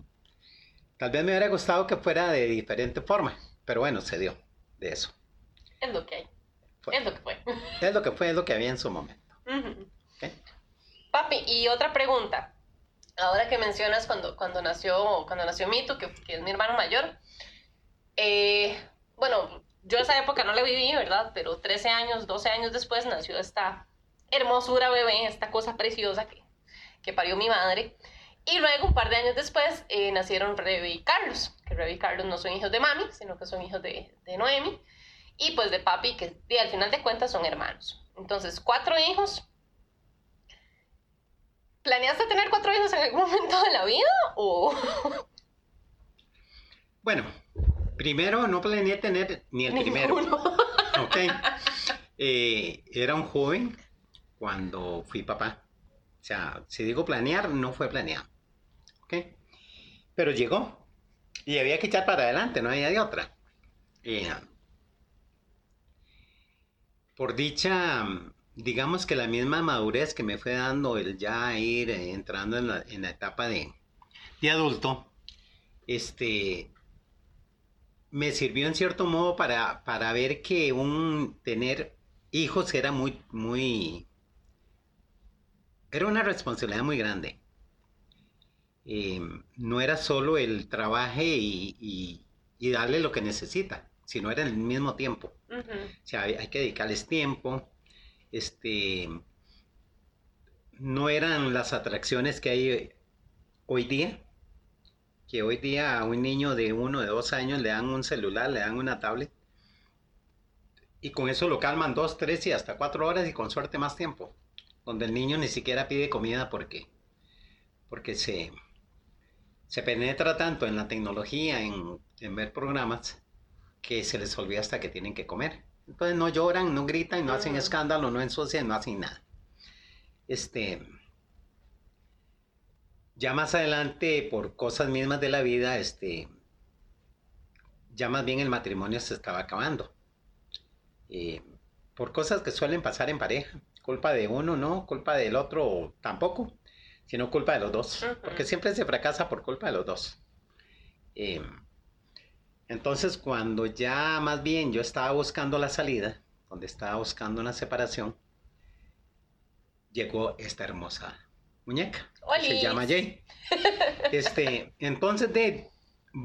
tal vez me hubiera gustado que fuera de diferente forma, pero bueno, se dio de eso. Es lo que hay. Es lo que fue. Es lo que fue, es lo que había en su momento. Papi, y otra pregunta. Ahora que mencionas cuando, cuando, nació, cuando nació Mito, que, que es mi hermano mayor, eh, bueno, yo esa época no la viví, ¿verdad? Pero 13 años, 12 años después nació esta hermosura bebé, esta cosa preciosa que que parió mi madre. Y luego, un par de años después, eh, nacieron Rebe y Carlos, que Rebe y Carlos no son hijos de mami, sino que son hijos de, de Noemi, y pues de papi, que al final de cuentas son hermanos. Entonces, cuatro hijos. ¿Planeaste tener cuatro hijos en algún momento de la vida o...? Bueno, primero no planeé tener ni el primero. ok. Eh, era un joven cuando fui papá. O sea, si digo planear, no fue planeado. ¿Ok? Pero llegó. Y había que echar para adelante, no había de otra. por dicha, digamos que la misma madurez que me fue dando el ya ir eh, entrando en la, etapa de, de, adulto, este, me sirvió en cierto modo para, para ver que un tener hijos era muy, muy, era una responsabilidad muy grande. Eh, no era solo el trabajo y, darle lo que necesita, sino era el mismo tiempo. O sea, hay, que dedicarles tiempo. Este, no eran las atracciones que hay hoy día, que hoy día a un niño de uno, de dos años le dan un celular, le dan una tablet, y con eso lo calman dos, tres y hasta cuatro horas y con suerte más tiempo donde el niño ni siquiera pide comida porque, porque se, se penetra tanto en la tecnología, en, ver programas, que se les olvida hasta que tienen que comer. Entonces no lloran, no gritan, no hacen escándalo, no ensucian, no hacen nada. Este, ya más adelante, por cosas mismas de la vida, este, ya más bien el matrimonio se estaba acabando. Eh, por cosas que suelen pasar en pareja culpa de uno, no, culpa del otro tampoco, sino culpa de los dos, porque siempre se fracasa por culpa de los dos. Eh, entonces, cuando ya más bien yo estaba buscando la salida, donde estaba buscando una separación, llegó esta hermosa muñeca. Se llama Jay. Este, entonces de,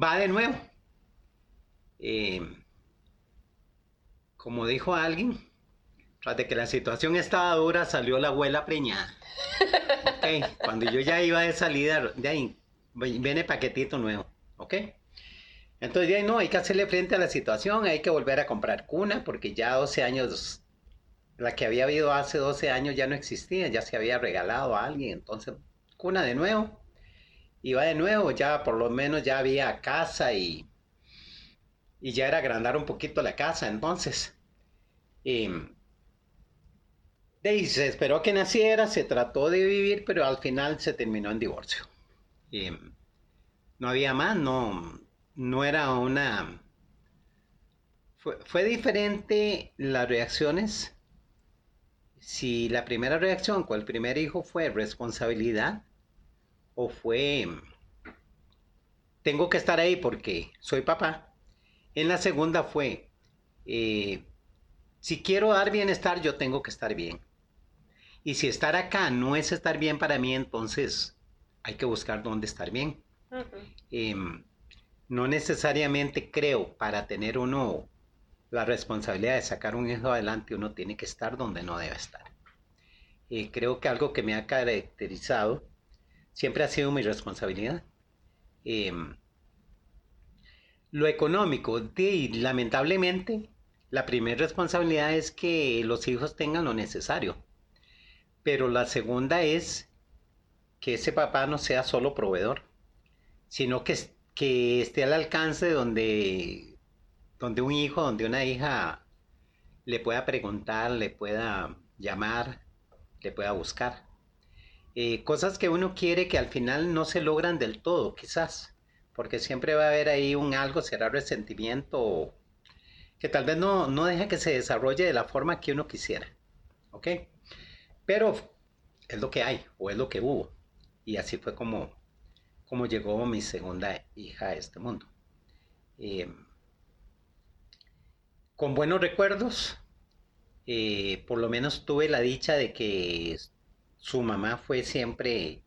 va de nuevo. Eh, como dijo alguien, tras de que la situación estaba dura, salió la abuela preñada. cuando yo ya iba de salida, de ahí viene paquetito nuevo. ¿Ok? Entonces, ya no, hay que hacerle frente a la situación, hay que volver a comprar cuna, porque ya 12 años, la que había habido hace 12 años ya no existía, ya se había regalado a alguien, entonces, cuna de nuevo. Iba de nuevo, ya por lo menos ya había casa y, y ya era agrandar un poquito la casa, entonces. Y, se esperó que naciera, se trató de vivir, pero al final se terminó en divorcio. Y, no había más, no, no era una... Fue, diferente las reacciones. Si la primera reacción con el primer hijo fue responsabilidad o fue tengo que estar ahí porque soy papá. En la segunda fue, eh, si quiero dar bienestar, yo tengo que estar bien. Y si estar acá no es estar bien para mí, entonces hay que buscar dónde estar bien. Em, no necesariamente creo para tener uno la responsabilidad de sacar un hijo adelante, uno tiene que estar donde no debe estar. Y creo que algo que me ha caracterizado siempre ha sido mi responsabilidad. Em, lo económico, de, lamentablemente, la primera responsabilidad es que los hijos tengan lo necesario. Pero la segunda es que ese papá no sea solo proveedor sino que, que esté al alcance donde, donde un hijo, donde una hija le pueda preguntar, le pueda llamar, le pueda buscar. Eh, cosas que uno quiere que al final no se logran del todo, quizás, porque siempre va a haber ahí un algo, será resentimiento que tal vez no, no deja que se desarrolle de la forma que uno quisiera. ¿Ok? Pero es lo que hay, o es lo que hubo. Y así fue como, cómo llegó mi segunda hija a este mundo. Eh, con buenos recuerdos, eh, por lo menos tuve la dicha de que su mamá fue siempre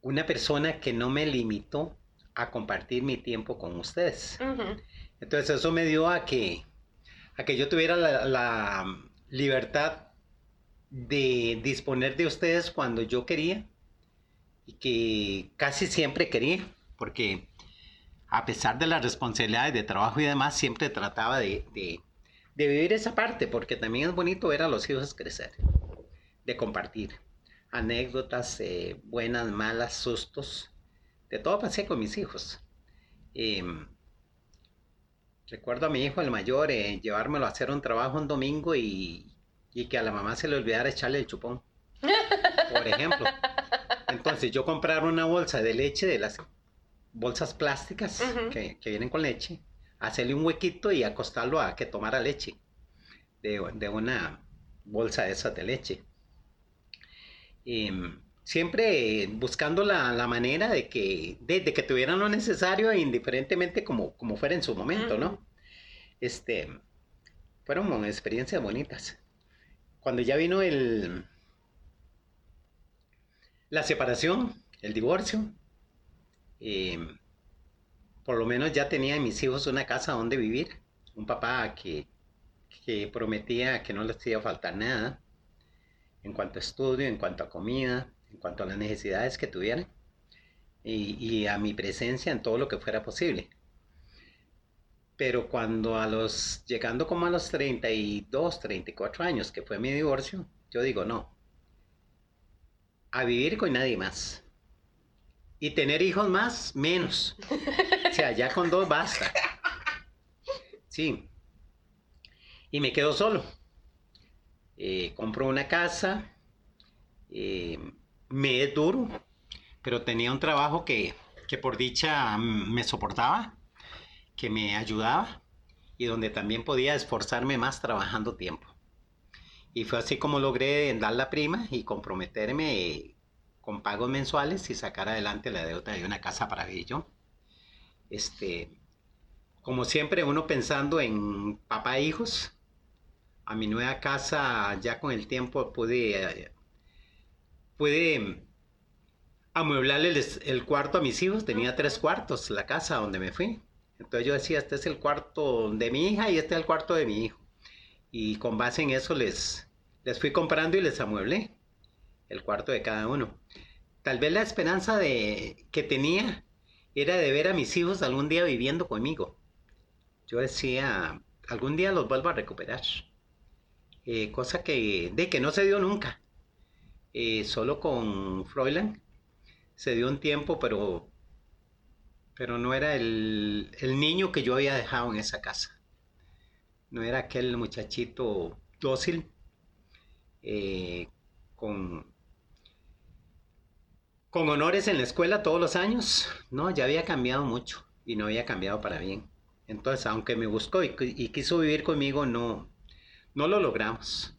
una persona que no me limitó a compartir mi tiempo con ustedes. Entonces eso me dio a que, a que yo tuviera la libertad de disponer de ustedes cuando yo quería y que casi siempre quería, porque a pesar de las responsabilidades de trabajo y demás, siempre trataba de, vivir esa parte, porque también es bonito ver a los hijos crecer, de compartir anécdotas, eh, buenas, malas, sustos, de todo pasé con mis hijos. Em, recuerdo a mi hijo el mayor eh, llevármelo a hacer un trabajo un domingo y, y que a la mamá se le olvidara echarle el chupón, por ejemplo. Entonces yo comprar una bolsa de leche de las bolsas plásticas que, vienen con leche, hacerle un huequito y acostarlo a que tomara leche de, una bolsa de esas de leche. Em, siempre buscando la, manera de que, de, que tuvieran lo necesario indiferentemente como, como fuera en su momento, ¿no? Este, fueron experiencias bonitas. Cuando ya vino el, la separación, el divorcio. Em, por lo menos ya tenía en mis hijos una casa donde vivir. Un papá que, prometía que no les iba a faltar nada en cuanto a estudio, en cuanto a comida, en cuanto a las necesidades que tuvieran y, a mi presencia en todo lo que fuera posible. Pero cuando a los, llegando como a los 32, 34 años, que fue mi divorcio, yo digo, no, a vivir con nadie más. Y tener hijos más, menos. O sea, ya con dos basta. Sí. Y me quedo solo. Eh, compro una casa. Eh, me es duro, pero tenía un trabajo que, que por dicha me soportaba, que me ayudaba y donde también podía esforzarme más trabajando tiempo. Y fue así como logré dar la prima y comprometerme con pagos mensuales y sacar adelante la deuda de una casa para ello. Este, como siempre, uno pensando en papá e hijos. A mi nueva casa, ya con el tiempo pude, pude amueblarle el, el cuarto a mis hijos. Tenía tres cuartos, la casa donde me fui. Entonces yo decía, este es el cuarto de mi hija y este es el cuarto de mi hijo. Y con base en eso les, les fui comprando y les amueblé el cuarto de cada uno. Tal vez la esperanza de, que tenía era de ver a mis hijos algún día viviendo conmigo. Yo decía, algún día los vuelvo a recuperar. Eh, cosa que, de que no se dio nunca. Eh, solo con Froilan se dio un tiempo, pero, pero no era el, el niño que yo había dejado en esa casa. No era aquel muchachito dócil, eh, con, con honores en la escuela todos los años. No, ya había cambiado mucho y no había cambiado para bien. Entonces, aunque me buscó y, quiso vivir conmigo, no, no lo logramos.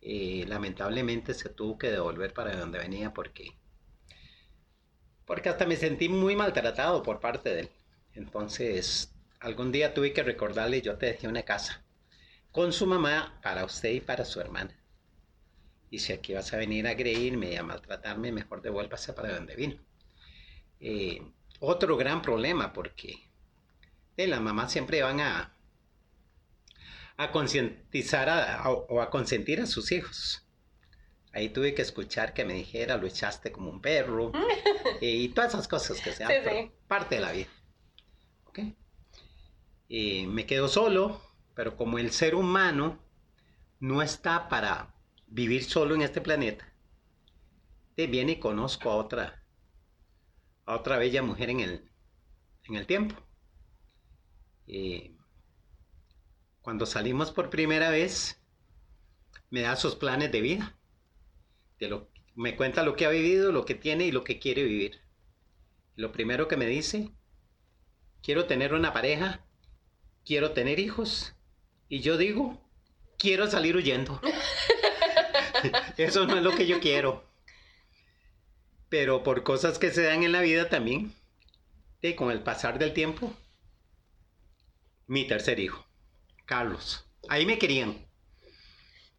Eh, lamentablemente se tuvo que devolver para donde venía porque, porque hasta me sentí muy maltratado por parte de él. Entonces, algún día tuve que recordarle, yo te dejé una casa con su mamá para usted y para su hermana. Y si aquí vas a venir a agredirme y a maltratarme, mejor devuélvase para donde vino. Eh, otro gran problema porque las mamás siempre van a, a concientizar o a consentir a sus hijos. Ahí tuve que escuchar que me dijera, lo echaste como un perro y todas esas cosas que sean parte de la vida. ¿Okay? me quedo solo, pero como el ser humano no está para vivir solo en este planeta, te viene y conozco a otra, a otra bella mujer en el, en el tiempo. cuando salimos por primera vez, me da sus planes de vida. Me cuenta lo que ha vivido, lo que tiene y lo que quiere vivir. Lo primero que me dice, quiero tener una pareja, quiero tener hijos. Y yo digo, quiero salir huyendo. Eso no es lo que yo quiero. Pero por cosas que se dan en la vida también, y con el pasar del tiempo, mi tercer hijo, Carlos. Ahí me querían.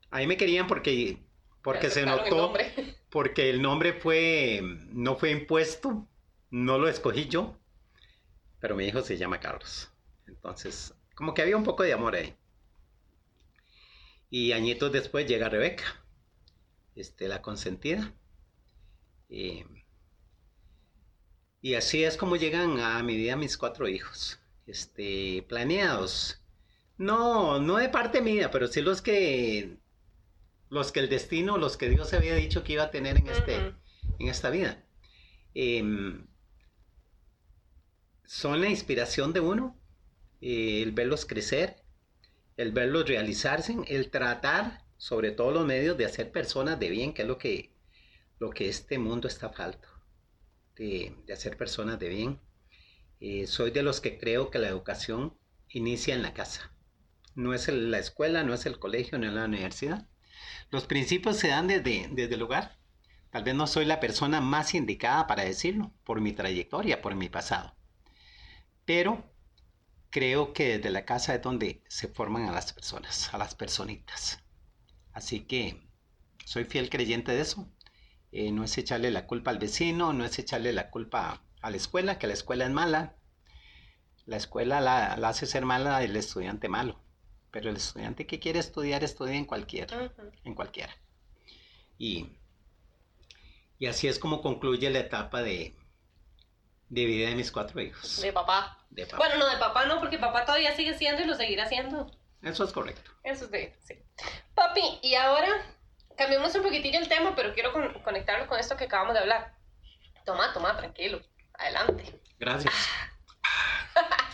Ahí me querían porque, porque se notó, porque el nombre fue, no fue impuesto, no lo escogí yo, pero mi hijo se llama Carlos. Entonces, como que había un poco de amor ahí. Y añitos después llega Rebeca este, la consentida. Eh, y así es como llegan a mi vida mis cuatro hijos, este, planeados. No, no de parte mía, pero sí los que, los que el destino, los que Dios había dicho que iba a tener en, este, en esta vida. Em, son la inspiración de uno, eh, el verlos crecer, el verlos realizarse, el tratar sobre todos los medios de hacer personas de bien, que es lo que, lo que este mundo está falto, de, hacer personas de bien. Eh, soy de los que creo que la educación inicia en la casa. No es la escuela, no es el colegio, no es la universidad. Los principios se dan desde, desde el hogar. Tal vez no soy la persona más indicada para decirlo, por mi trayectoria, por mi pasado. Pero creo que desde la casa es donde se forman a las personas, a las personitas. Así que soy fiel creyente de eso. Eh, no es echarle la culpa al vecino, no es echarle la culpa a la escuela, que la escuela es mala. La escuela la, hace ser mala el estudiante malo. Pero el estudiante que quiere estudiar, estudia en cualquiera. En cualquiera. Y, y así es como concluye la etapa de, de vida de mis cuatro hijos. De papá. de papá. Bueno, no, de papá no, porque papá todavía sigue siendo y lo seguirá siendo. Eso es correcto. Eso es de, sí. Papi, y ahora cambiamos un poquitillo el tema, pero quiero conectarlo con esto que acabamos de hablar. Toma, toma, tranquilo. Adelante. Gracias.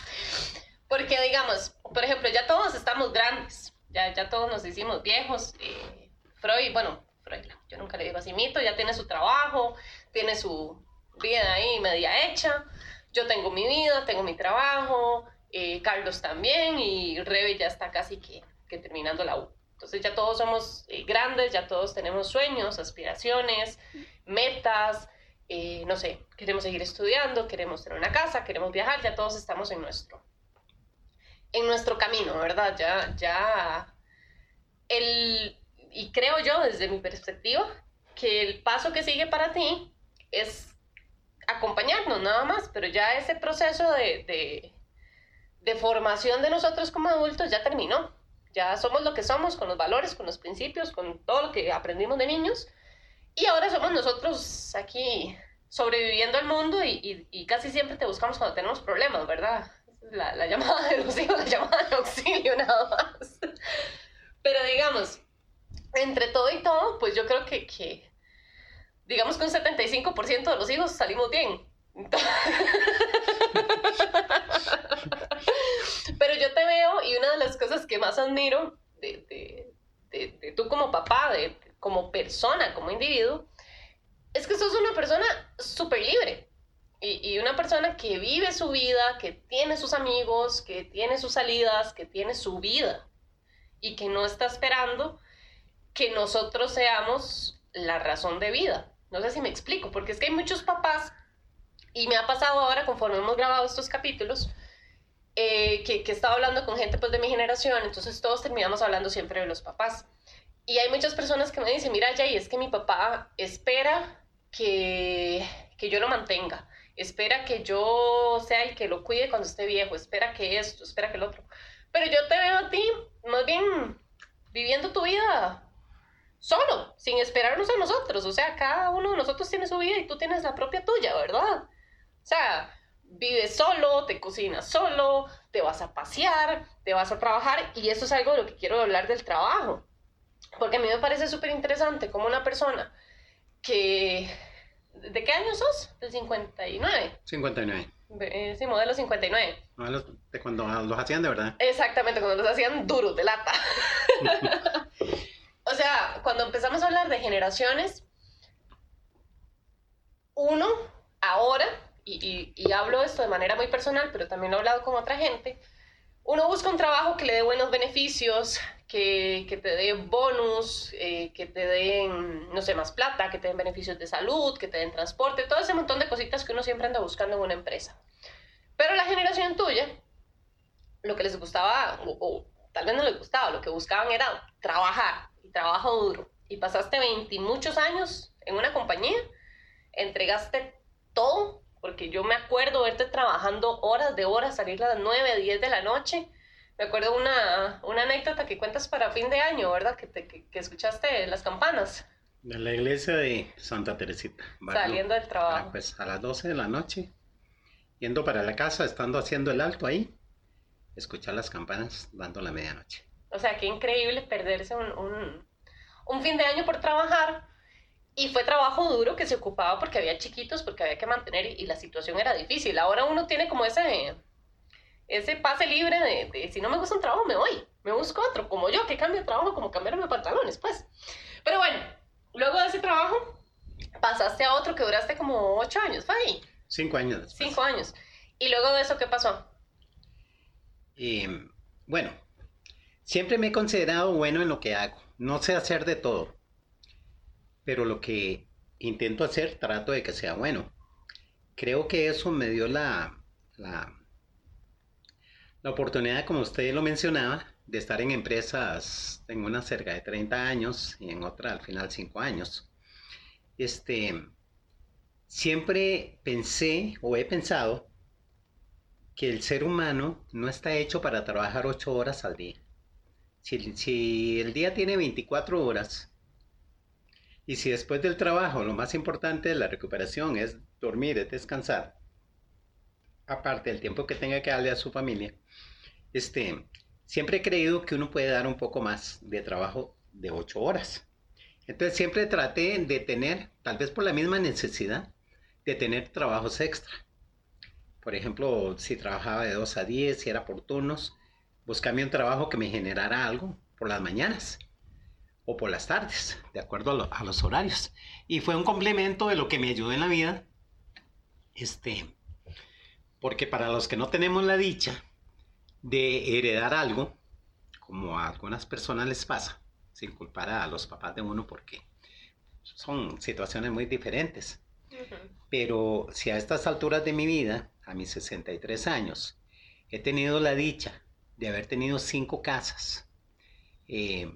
Porque digamos, por ejemplo, ya todos estamos grandes, ya, ya todos nos hicimos viejos. Eh, Freud, bueno, Freud, yo nunca le digo así, Mito ya tiene su trabajo, tiene su vida ahí media hecha. Yo tengo mi vida, tengo mi trabajo, eh, Carlos también y Rebe ya está casi que, que terminando la U. Entonces ya todos somos eh, grandes, ya todos tenemos sueños, aspiraciones, metas, eh, no sé, queremos seguir estudiando, queremos tener una casa, queremos viajar, ya todos estamos en nuestro, en nuestro camino, ¿verdad? Ya, ya, el, y creo yo desde mi perspectiva que el paso que sigue para ti es acompañarnos nada más, pero ya ese proceso de, de, formación de nosotros como adultos ya terminó. Ya somos lo que somos, con los valores, con los principios, con todo lo que aprendimos de niños y ahora somos nosotros aquí sobreviviendo al mundo y, y, casi siempre te buscamos cuando tenemos problemas, ¿verdad? La, la llamada de los hijos, la llamada de auxilio nada más. Pero digamos, entre todo y todo, pues yo creo que, que digamos que un 75% de los hijos salimos bien. Pero yo te veo y una de las cosas que más admiro de, de, de, de tú como papá, de, como persona, como individuo, es que sos una persona súper libre. Y, y, una persona que vive su vida, que tiene sus amigos, que tiene sus salidas, que tiene su vida. Y que no está esperando que nosotros seamos la razón de vida. No sé si me explico, porque es que hay muchos papás, y me ha pasado ahora conforme hemos grabado estos capítulos, eh, que, que he estado hablando con gente pues, de mi generación, entonces todos terminamos hablando siempre de los papás. Y hay muchas personas que me dicen, mira, Jay, es que mi papá espera que, que yo lo mantenga, espera que yo sea el que lo cuide cuando esté viejo, espera que esto, espera que el otro. Pero yo te veo a ti más bien viviendo tu vida solo, sin esperarnos a nosotros. O sea, cada uno de nosotros tiene su vida y tú tienes la propia tuya, ¿verdad? O sea, vives solo, te cocinas solo, te vas a pasear, te vas a trabajar y eso es algo de lo que quiero hablar del trabajo. Porque a mí me parece súper interesante como una persona que... ¿De qué año sos? Del 59. 59. Eh, sí, modelo 59. Modelos de cuando los hacían de verdad. Exactamente, cuando los hacían duros, de lata. o sea, cuando empezamos a hablar de generaciones, uno ahora, y, y, y hablo esto de manera muy personal, pero también lo he hablado con otra gente, uno busca un trabajo que le dé buenos beneficios, que, te den bonus, eh, que te den, no sé, más plata, que te den beneficios de salud, que te den transporte, todo ese montón de cositas que uno siempre anda buscando en una empresa. Pero la generación tuya, lo que les gustaba, o, o tal vez no les gustaba, lo que buscaban era trabajar y trabajo duro. Y pasaste 20 y muchos años en una compañía, entregaste todo, porque yo me acuerdo verte trabajando horas de horas, salir a las 9, 10 de la noche, me acuerdo una, una anécdota que cuentas para fin de año, ¿verdad? Que, te, que, que escuchaste las campanas. De la iglesia de Santa Teresita. Saliendo del trabajo. Ah, pues a las 12 de la noche, yendo para la casa, estando haciendo el alto ahí, escuchar las campanas dando la medianoche. O sea, qué increíble perderse un, un, un fin de año por trabajar. Y fue trabajo duro que se ocupaba porque había chiquitos, porque había que mantener y la situación era difícil. Ahora uno tiene como ese ese pase libre de, de, si no me gusta un trabajo me voy, me busco otro, como yo, que cambio de trabajo como cambiarme de pantalones, pues. Pero bueno, luego de ese trabajo pasaste a otro que duraste como ocho años, ¿fue ahí? Cinco años después. Cinco años. ¿Y luego de eso qué pasó? Eh, bueno, siempre me he considerado bueno en lo que hago. No sé hacer de todo, pero lo que intento hacer trato de que sea bueno. Creo que eso me dio la, la la oportunidad, como usted lo mencionaba, de estar en empresas, en una cerca de 30 años y en otra al final 5 años. Este, siempre pensé o he pensado que el ser humano no está hecho para trabajar 8 horas al día. Si, si el día tiene 24 horas y si después del trabajo lo más importante de la recuperación es dormir, es descansar, aparte del tiempo que tenga que darle a su familia, este, siempre he creído que uno puede dar un poco más de trabajo de ocho horas. Entonces siempre traté de tener, tal vez por la misma necesidad, de tener trabajos extra. Por ejemplo, si trabajaba de 2 a 10, si era por turnos, buscame un trabajo que me generara algo por las mañanas o por las tardes, de acuerdo a, a los horarios. Y fue un complemento de lo que me ayudó en la vida. Este, porque para los que no tenemos la dicha de heredar algo, como a algunas personas les pasa, sin culpar a los papás de uno porque son situaciones muy diferentes. Pero si a estas alturas de mi vida, a mis 63 años, he tenido la dicha de haber tenido cinco casas, eh,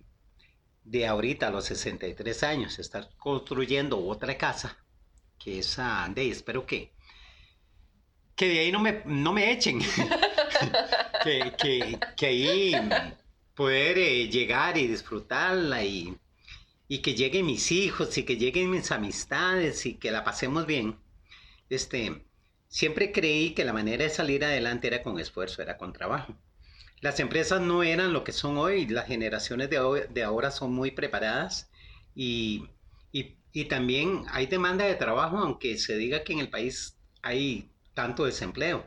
de ahorita a los 63 años, estar construyendo otra casa, que es de espero que, que de ahí no me, no me echen, que, que, ahí poder eh, llegar y disfrutarla y, y que lleguen mis hijos y que lleguen mis amistades y que la pasemos bien. Este, siempre creí que la manera de salir adelante era con esfuerzo, era con trabajo. Las empresas no eran lo que son hoy, las generaciones de, ahora son muy preparadas y, y, también hay demanda de trabajo, aunque se diga que en el país hay tanto desempleo.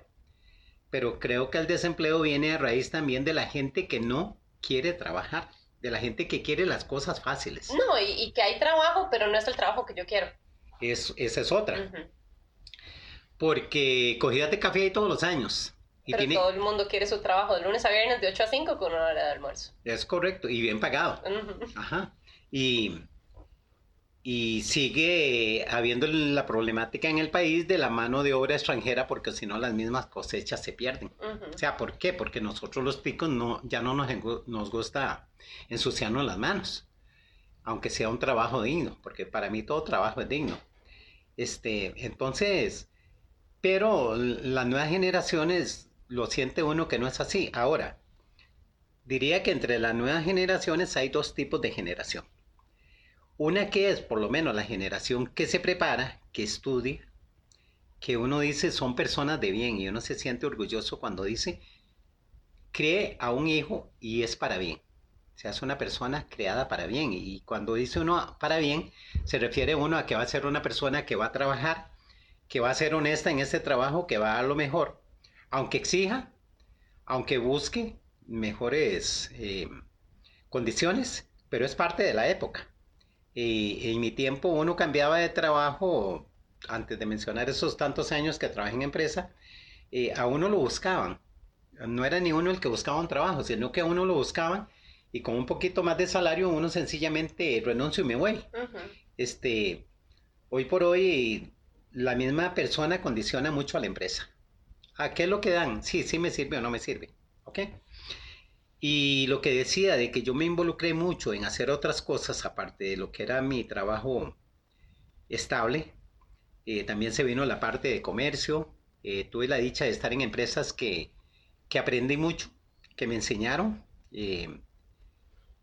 Pero creo que el desempleo viene a raíz también de la gente que no quiere trabajar, de la gente que quiere las cosas fáciles. No, y, que hay trabajo, pero no es el trabajo que yo quiero. Es, esa es otra. Porque cogida de café hay todos los años. Pero todo el mundo quiere su trabajo de lunes a viernes de 8 a 5 con una hora de almuerzo. Es correcto, y bien pagado. Ajá. Y, y sigue habiendo la problemática en el país de la mano de obra extranjera porque si no las mismas cosechas se pierden. O sea, ¿por qué? Porque nosotros los picos no, ya no nos, nos gusta ensuciarnos las manos, aunque sea un trabajo digno, porque para mí todo trabajo es digno. Este, entonces, pero las nuevas generaciones lo siente uno que no es así. Ahora, diría que entre las nuevas generaciones hay dos tipos de generación. Una que es por lo menos la generación que se prepara, que estudia, que uno dice son personas de bien y uno se siente orgulloso cuando dice cree a un hijo y es para bien. Sea, es una persona creada para bien. Y cuando dice uno para bien, se refiere uno a que va a ser una persona que va a trabajar, que va a ser honesta en ese trabajo, que va a dar lo mejor, aunque exija, aunque busque mejores eh, condiciones, pero es parte de la época. Y en mi tiempo uno cambiaba de trabajo, antes de mencionar esos tantos años que trabajé en empresa, eh, a uno lo buscaban. No era ni uno el que buscaba un trabajo, sino que a uno lo buscaban y con un poquito más de salario uno sencillamente renuncio y me voy. Este, hoy por hoy la misma persona condiciona mucho a la empresa. ¿A qué es lo que dan? Sí, sí me sirve o no me sirve. ¿Ok? Y lo que decía de que yo me involucré mucho en hacer otras cosas aparte de lo que era mi trabajo estable, eh, también se vino la parte de comercio. Eh, tuve la dicha de estar en empresas que, que aprendí mucho, que me enseñaron. Eh,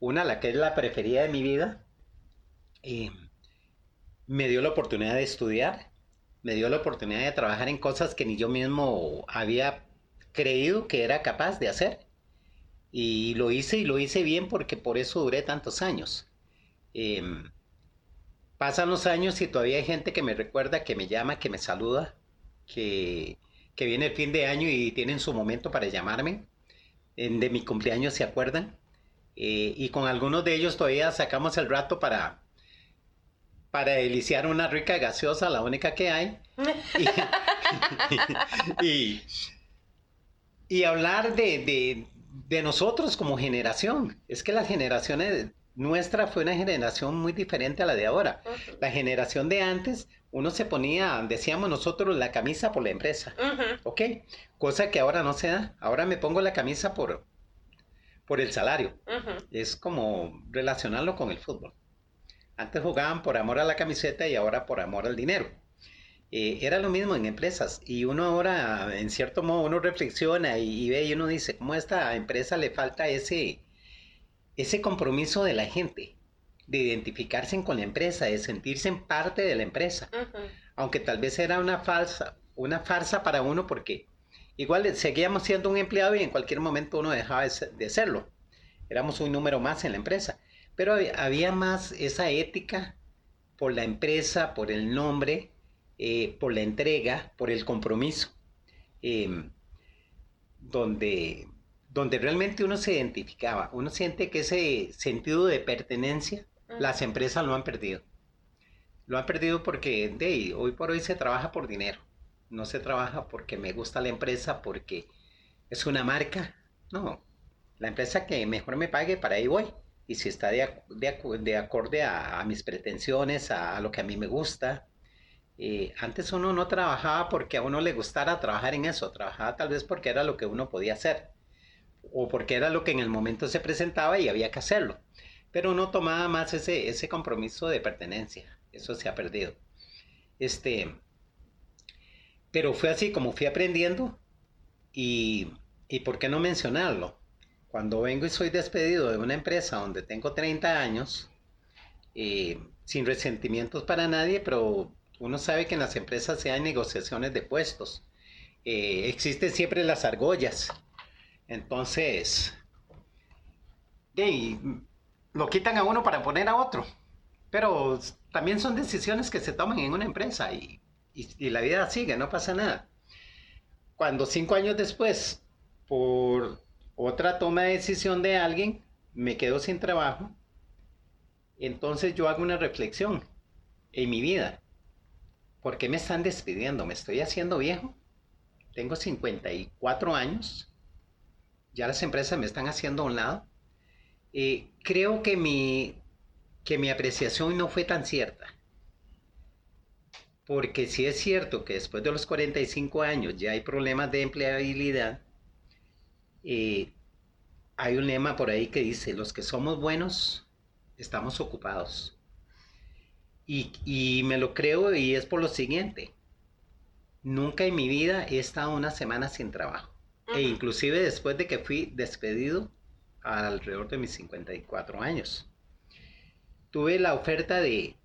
una, la que es la preferida de mi vida, me dio la oportunidad de estudiar me dio la oportunidad de trabajar en cosas que ni yo mismo había creído que era capaz de hacer. Y lo hice y lo hice bien porque por eso duré tantos años. Em, pasan los años y todavía hay gente que me recuerda, que me llama, que me saluda, que, viene el fin de año y tienen su momento para llamarme. de mi cumpleaños se acuerdan. Eh, y con algunos de ellos todavía sacamos el rato para, para deliciar una rica gaseosa, la única que hay. y, hablar de, nosotros como generación. Es que la generación nuestra fue una generación muy diferente a la de ahora. La generación de antes, uno se ponía, decíamos nosotros, la camisa por la empresa. ¿Ok? Cosa que ahora no se da. Ahora me pongo la camisa por, por el salario. Es como relacionarlo con el fútbol. Antes jugaban por amor a la camiseta y ahora por amor al dinero. Eh, era lo mismo en empresas y uno ahora, en cierto modo, uno reflexiona y, ve y uno dice, ¿cómo a esta empresa le falta ese, ese compromiso de la gente? de identificarse con la empresa, de sentirse en parte de la empresa. Aunque tal vez era una falsa, una farsa para uno porque igual seguíamos siendo un empleado y en cualquier momento uno dejaba de serlo. Éramos un número más en la empresa. Pero había más esa ética por la empresa, por el nombre, eh, por la entrega, por el compromiso, em, donde, donde realmente uno se identificaba. Uno siente que ese sentido de pertenencia, las empresas lo han perdido. Lo han perdido porque de, hoy por hoy se trabaja por dinero. No se trabaja porque me gusta la empresa, porque es una marca. No, la empresa que mejor me pague, para ahí voy y si está de, de, acorde a, mis pretensiones, a, lo que a mí me gusta. Eh, antes uno no trabajaba porque a uno le gustara trabajar en eso, trabajaba tal vez porque era lo que uno podía hacer o porque era lo que en el momento se presentaba y había que hacerlo. Pero no tomaba más ese, ese compromiso de pertenencia, eso se ha perdido. Este, pero fue así como fui aprendiendo y, y por qué no mencionarlo cuando vengo y soy despedido de una empresa donde tengo 30 años, eh, sin resentimientos para nadie, pero uno sabe que en las empresas se hay negociaciones de puestos. Eh, existen siempre las argollas. Entonces, lo quitan a uno para poner a otro. Pero también son decisiones que se toman en una empresa y, y la vida sigue, no pasa nada. Cuando cinco años después, por otra toma de decisión de alguien, me quedo sin trabajo, entonces yo hago una reflexión en mi vida. ¿Por qué me están despidiendo? ¿Me estoy haciendo viejo? Tengo 54 años. Ya las empresas me están haciendo a un lado. Eh, creo que mi, que mi apreciación no fue tan cierta. Porque si es cierto que después de los 45 años ya hay problemas de empleabilidad, eh, hay un lema por ahí que dice, los que somos buenos, estamos ocupados. Y, me lo creo y es por lo siguiente. Nunca en mi vida he estado una semana sin trabajo. E inclusive después de que fui despedido alrededor de mis 54 años. Tuve la oferta de,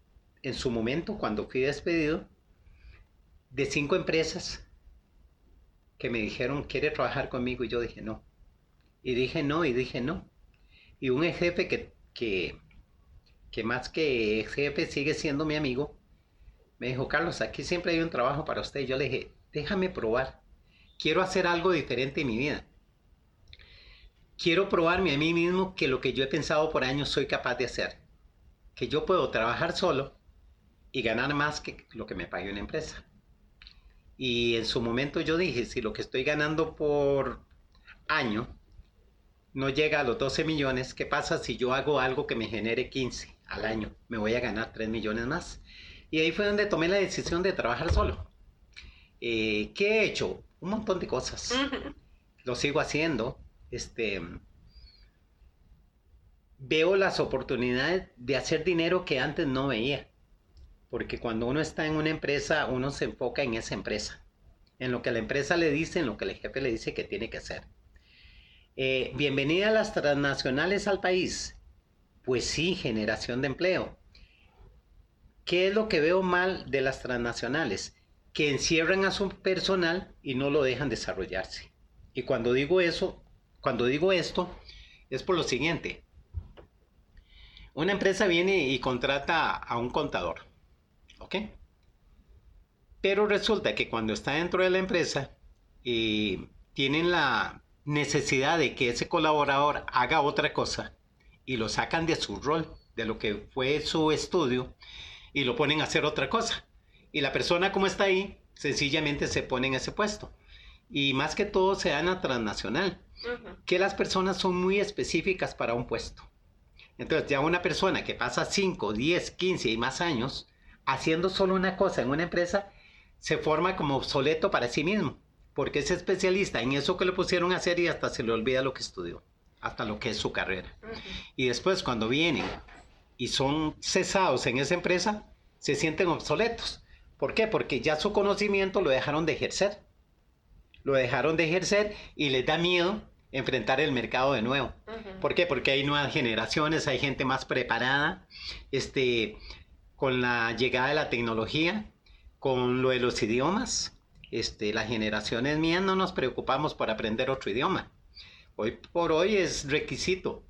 en su momento, cuando fui despedido, de cinco empresas que me dijeron, ¿quiere trabajar conmigo? Y yo dije, no. Y dije no, y dije no. Y un jefe que, que, que más que jefe sigue siendo mi amigo, me dijo, Carlos, aquí siempre hay un trabajo para usted. Yo le dije, déjame probar. Quiero hacer algo diferente en mi vida. Quiero probarme a mí mismo que lo que yo he pensado por años soy capaz de hacer. Que yo puedo trabajar solo y ganar más que lo que me pague una empresa. Y en su momento yo dije, si lo que estoy ganando por año no llega a los 12 millones, ¿qué pasa si yo hago algo que me genere 15 al año? Me voy a ganar 3 millones más. Y ahí fue donde tomé la decisión de trabajar solo. Eh, ¿Qué he hecho? Un montón de cosas. Lo sigo haciendo. Este, veo las oportunidades de hacer dinero que antes no veía. Porque cuando uno está en una empresa, uno se enfoca en esa empresa. En lo que la empresa le dice, en lo que el jefe le dice que tiene que hacer. Eh, bienvenida a las transnacionales al país. Pues sí, generación de empleo. ¿Qué es lo que veo mal de las transnacionales? Que encierran a su personal y no lo dejan desarrollarse. Y cuando digo eso, cuando digo esto, es por lo siguiente. Una empresa viene y contrata a un contador. ¿Ok? Pero resulta que cuando está dentro de la empresa, eh, tienen la necesidad de que ese colaborador haga otra cosa y lo sacan de su rol, de lo que fue su estudio, y lo ponen a hacer otra cosa. Y la persona como está ahí, sencillamente se pone en ese puesto. Y más que todo se dan a transnacional, que las personas son muy específicas para un puesto. Entonces ya una persona que pasa 5, 10, 15 y más años haciendo solo una cosa en una empresa, se forma como obsoleto para sí mismo porque es especialista en eso que le pusieron a hacer y hasta se le olvida lo que estudió, hasta lo que es su carrera. Y después cuando vienen y son cesados en esa empresa, se sienten obsoletos. ¿Por qué? Porque ya su conocimiento lo dejaron de ejercer. Lo dejaron de ejercer y les da miedo enfrentar el mercado de nuevo. ¿Por qué? Porque hay nuevas generaciones, hay gente más preparada, este, con la llegada de la tecnología, con lo de los idiomas, este, las generaciones mías no nos preocupamos por aprender otro idioma. Hoy por hoy es requisito,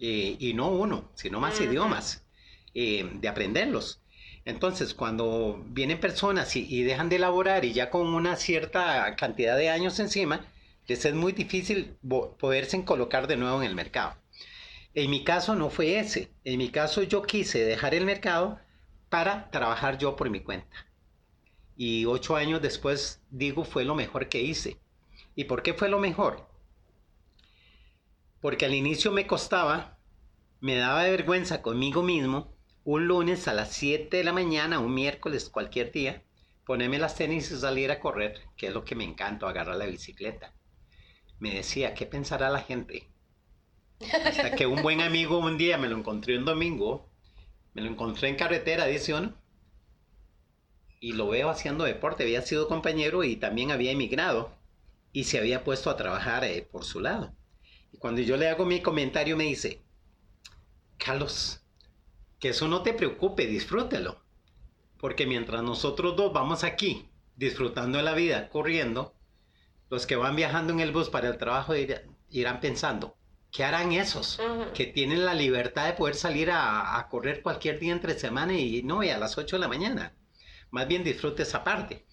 eh, y no uno, sino más idiomas, eh, de aprenderlos. Entonces, cuando vienen personas y, dejan de elaborar y ya con una cierta cantidad de años encima, les es muy difícil poderse colocar de nuevo en el mercado. En mi caso no fue ese. En mi caso yo quise dejar el mercado para trabajar yo por mi cuenta y ocho años después digo fue lo mejor que hice. ¿Y por qué fue lo mejor? Porque al inicio me costaba me daba vergüenza conmigo mismo un lunes a las 7 de la mañana, un miércoles, cualquier día, ponerme las tenis y salir a correr, que es lo que me encanta, agarrar la bicicleta. Me decía, ¿qué pensará la gente? Hasta que un buen amigo un día me lo encontré un domingo, me lo encontré en carretera, dice uno, y lo veo haciendo deporte, había sido compañero y también había emigrado y se había puesto a trabajar eh, por su lado. Y cuando yo le hago mi comentario me dice, Carlos, que eso no te preocupe, disfrútelo. Porque mientras nosotros dos vamos aquí disfrutando de la vida, corriendo, los que van viajando en el bus para el trabajo irán pensando, ¿qué harán esos? Que tienen la libertad de poder salir a, correr cualquier día entre semana y no, y a las 8 de la mañana. Más bien disfrute esa parte.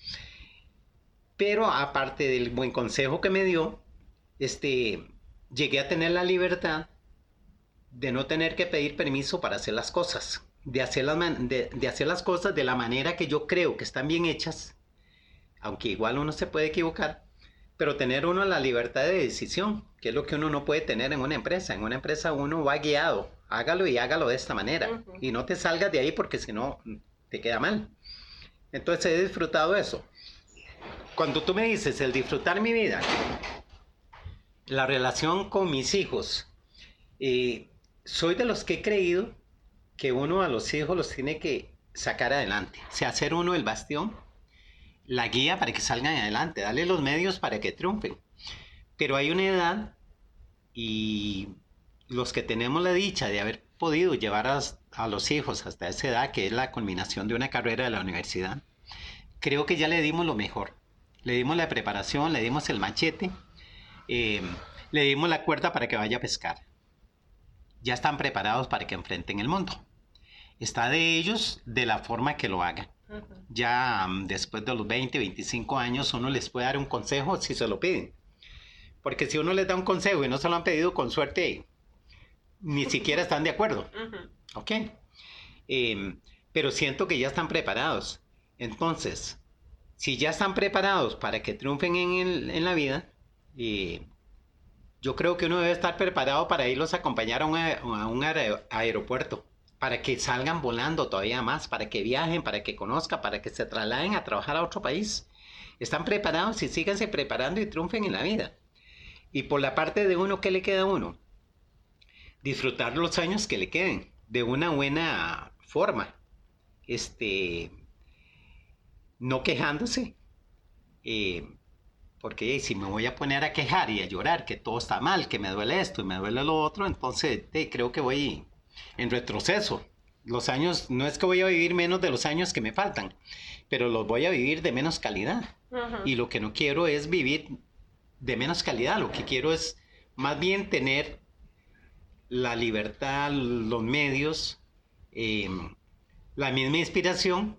Pero aparte del buen consejo que me dio, este, llegué a tener la libertad de no tener que pedir permiso para hacer las cosas, de hacer las, de, hacer las cosas de la manera que yo creo que están bien hechas, aunque igual uno se puede equivocar, pero tener uno la libertad de decisión, que es lo que uno no puede tener en una empresa. En una empresa uno va guiado, hágalo y hágalo de esta manera, y no te salgas de ahí porque si no te queda mal. Entonces he disfrutado eso. Cuando tú me dices el disfrutar mi vida, la relación con mis hijos, eh, soy de los que he creído que uno a los hijos los tiene que sacar adelante. O sea, hacer uno el bastión, la guía para que salgan adelante, darle los medios para que triunfen. Pero hay una edad y los que tenemos la dicha de haber podido llevar a, los hijos hasta esa edad, que es la culminación de una carrera de la universidad, creo que ya le dimos lo mejor. Le dimos la preparación, le dimos el machete, eh, le dimos la cuerda para que vaya a pescar ya están preparados para que enfrenten el mundo. Está de ellos de la forma que lo hagan. Ya mm, después de los 20, 25 años uno les puede dar un consejo si se lo piden. Porque si uno les da un consejo y no se lo han pedido con suerte, ni siquiera están de acuerdo. ¿Ok? Em, pero siento que ya están preparados. Entonces, si ya están preparados para que triunfen en, la vida, eh, yo creo que uno debe estar preparado para irlos a acompañar a un, aeropuerto, para que salgan volando todavía más, para que viajen, para que conozcan, para que se trasladen a trabajar a otro país. Están preparados y síganse preparando y triunfen en la vida. Y por la parte de uno, ¿qué le queda a uno? Disfrutar los años que le queden de una buena forma. Este, no quejándose. Eh, porque si me voy a poner a quejar y a llorar que todo está mal, que me duele esto y me duele lo otro, entonces creo que voy en retroceso. Los años, no es que voy a vivir menos de los años que me faltan, pero los voy a vivir de menos calidad. Y lo que no quiero es vivir de menos calidad, lo que quiero es más bien tener la libertad, los medios, em, la misma inspiración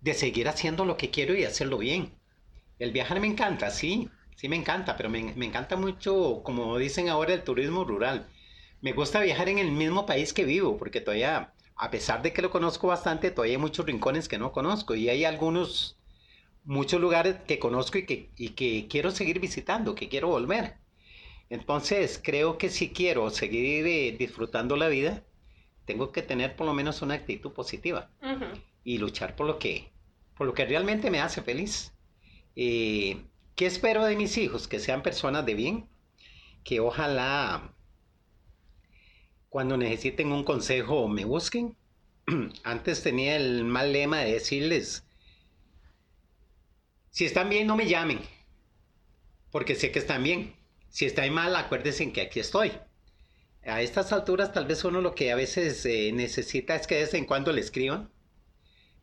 de seguir haciendo lo que quiero y hacerlo bien. El viajar me encanta, sí, sí me encanta, pero me, encanta mucho, como dicen ahora, el turismo rural. Me gusta viajar en el mismo país que vivo, porque todavía, a pesar de que lo conozco bastante, todavía hay muchos rincones que no conozco y hay algunos, muchos lugares que conozco y que, y que quiero seguir visitando, que quiero volver. Entonces, creo que si quiero seguir eh, disfrutando la vida, tengo que tener por lo menos una actitud positiva y luchar por lo que, por lo que realmente me hace feliz. Eh, ¿Qué espero de mis hijos? Que sean personas de bien, que ojalá cuando necesiten un consejo me busquen. Antes tenía el mal lema de decirles, si están bien no me llamen, porque sé que están bien. Si están mal, acuérdense en que aquí estoy. A estas alturas tal vez uno lo que a veces eh, necesita es que de vez en cuando le escriban,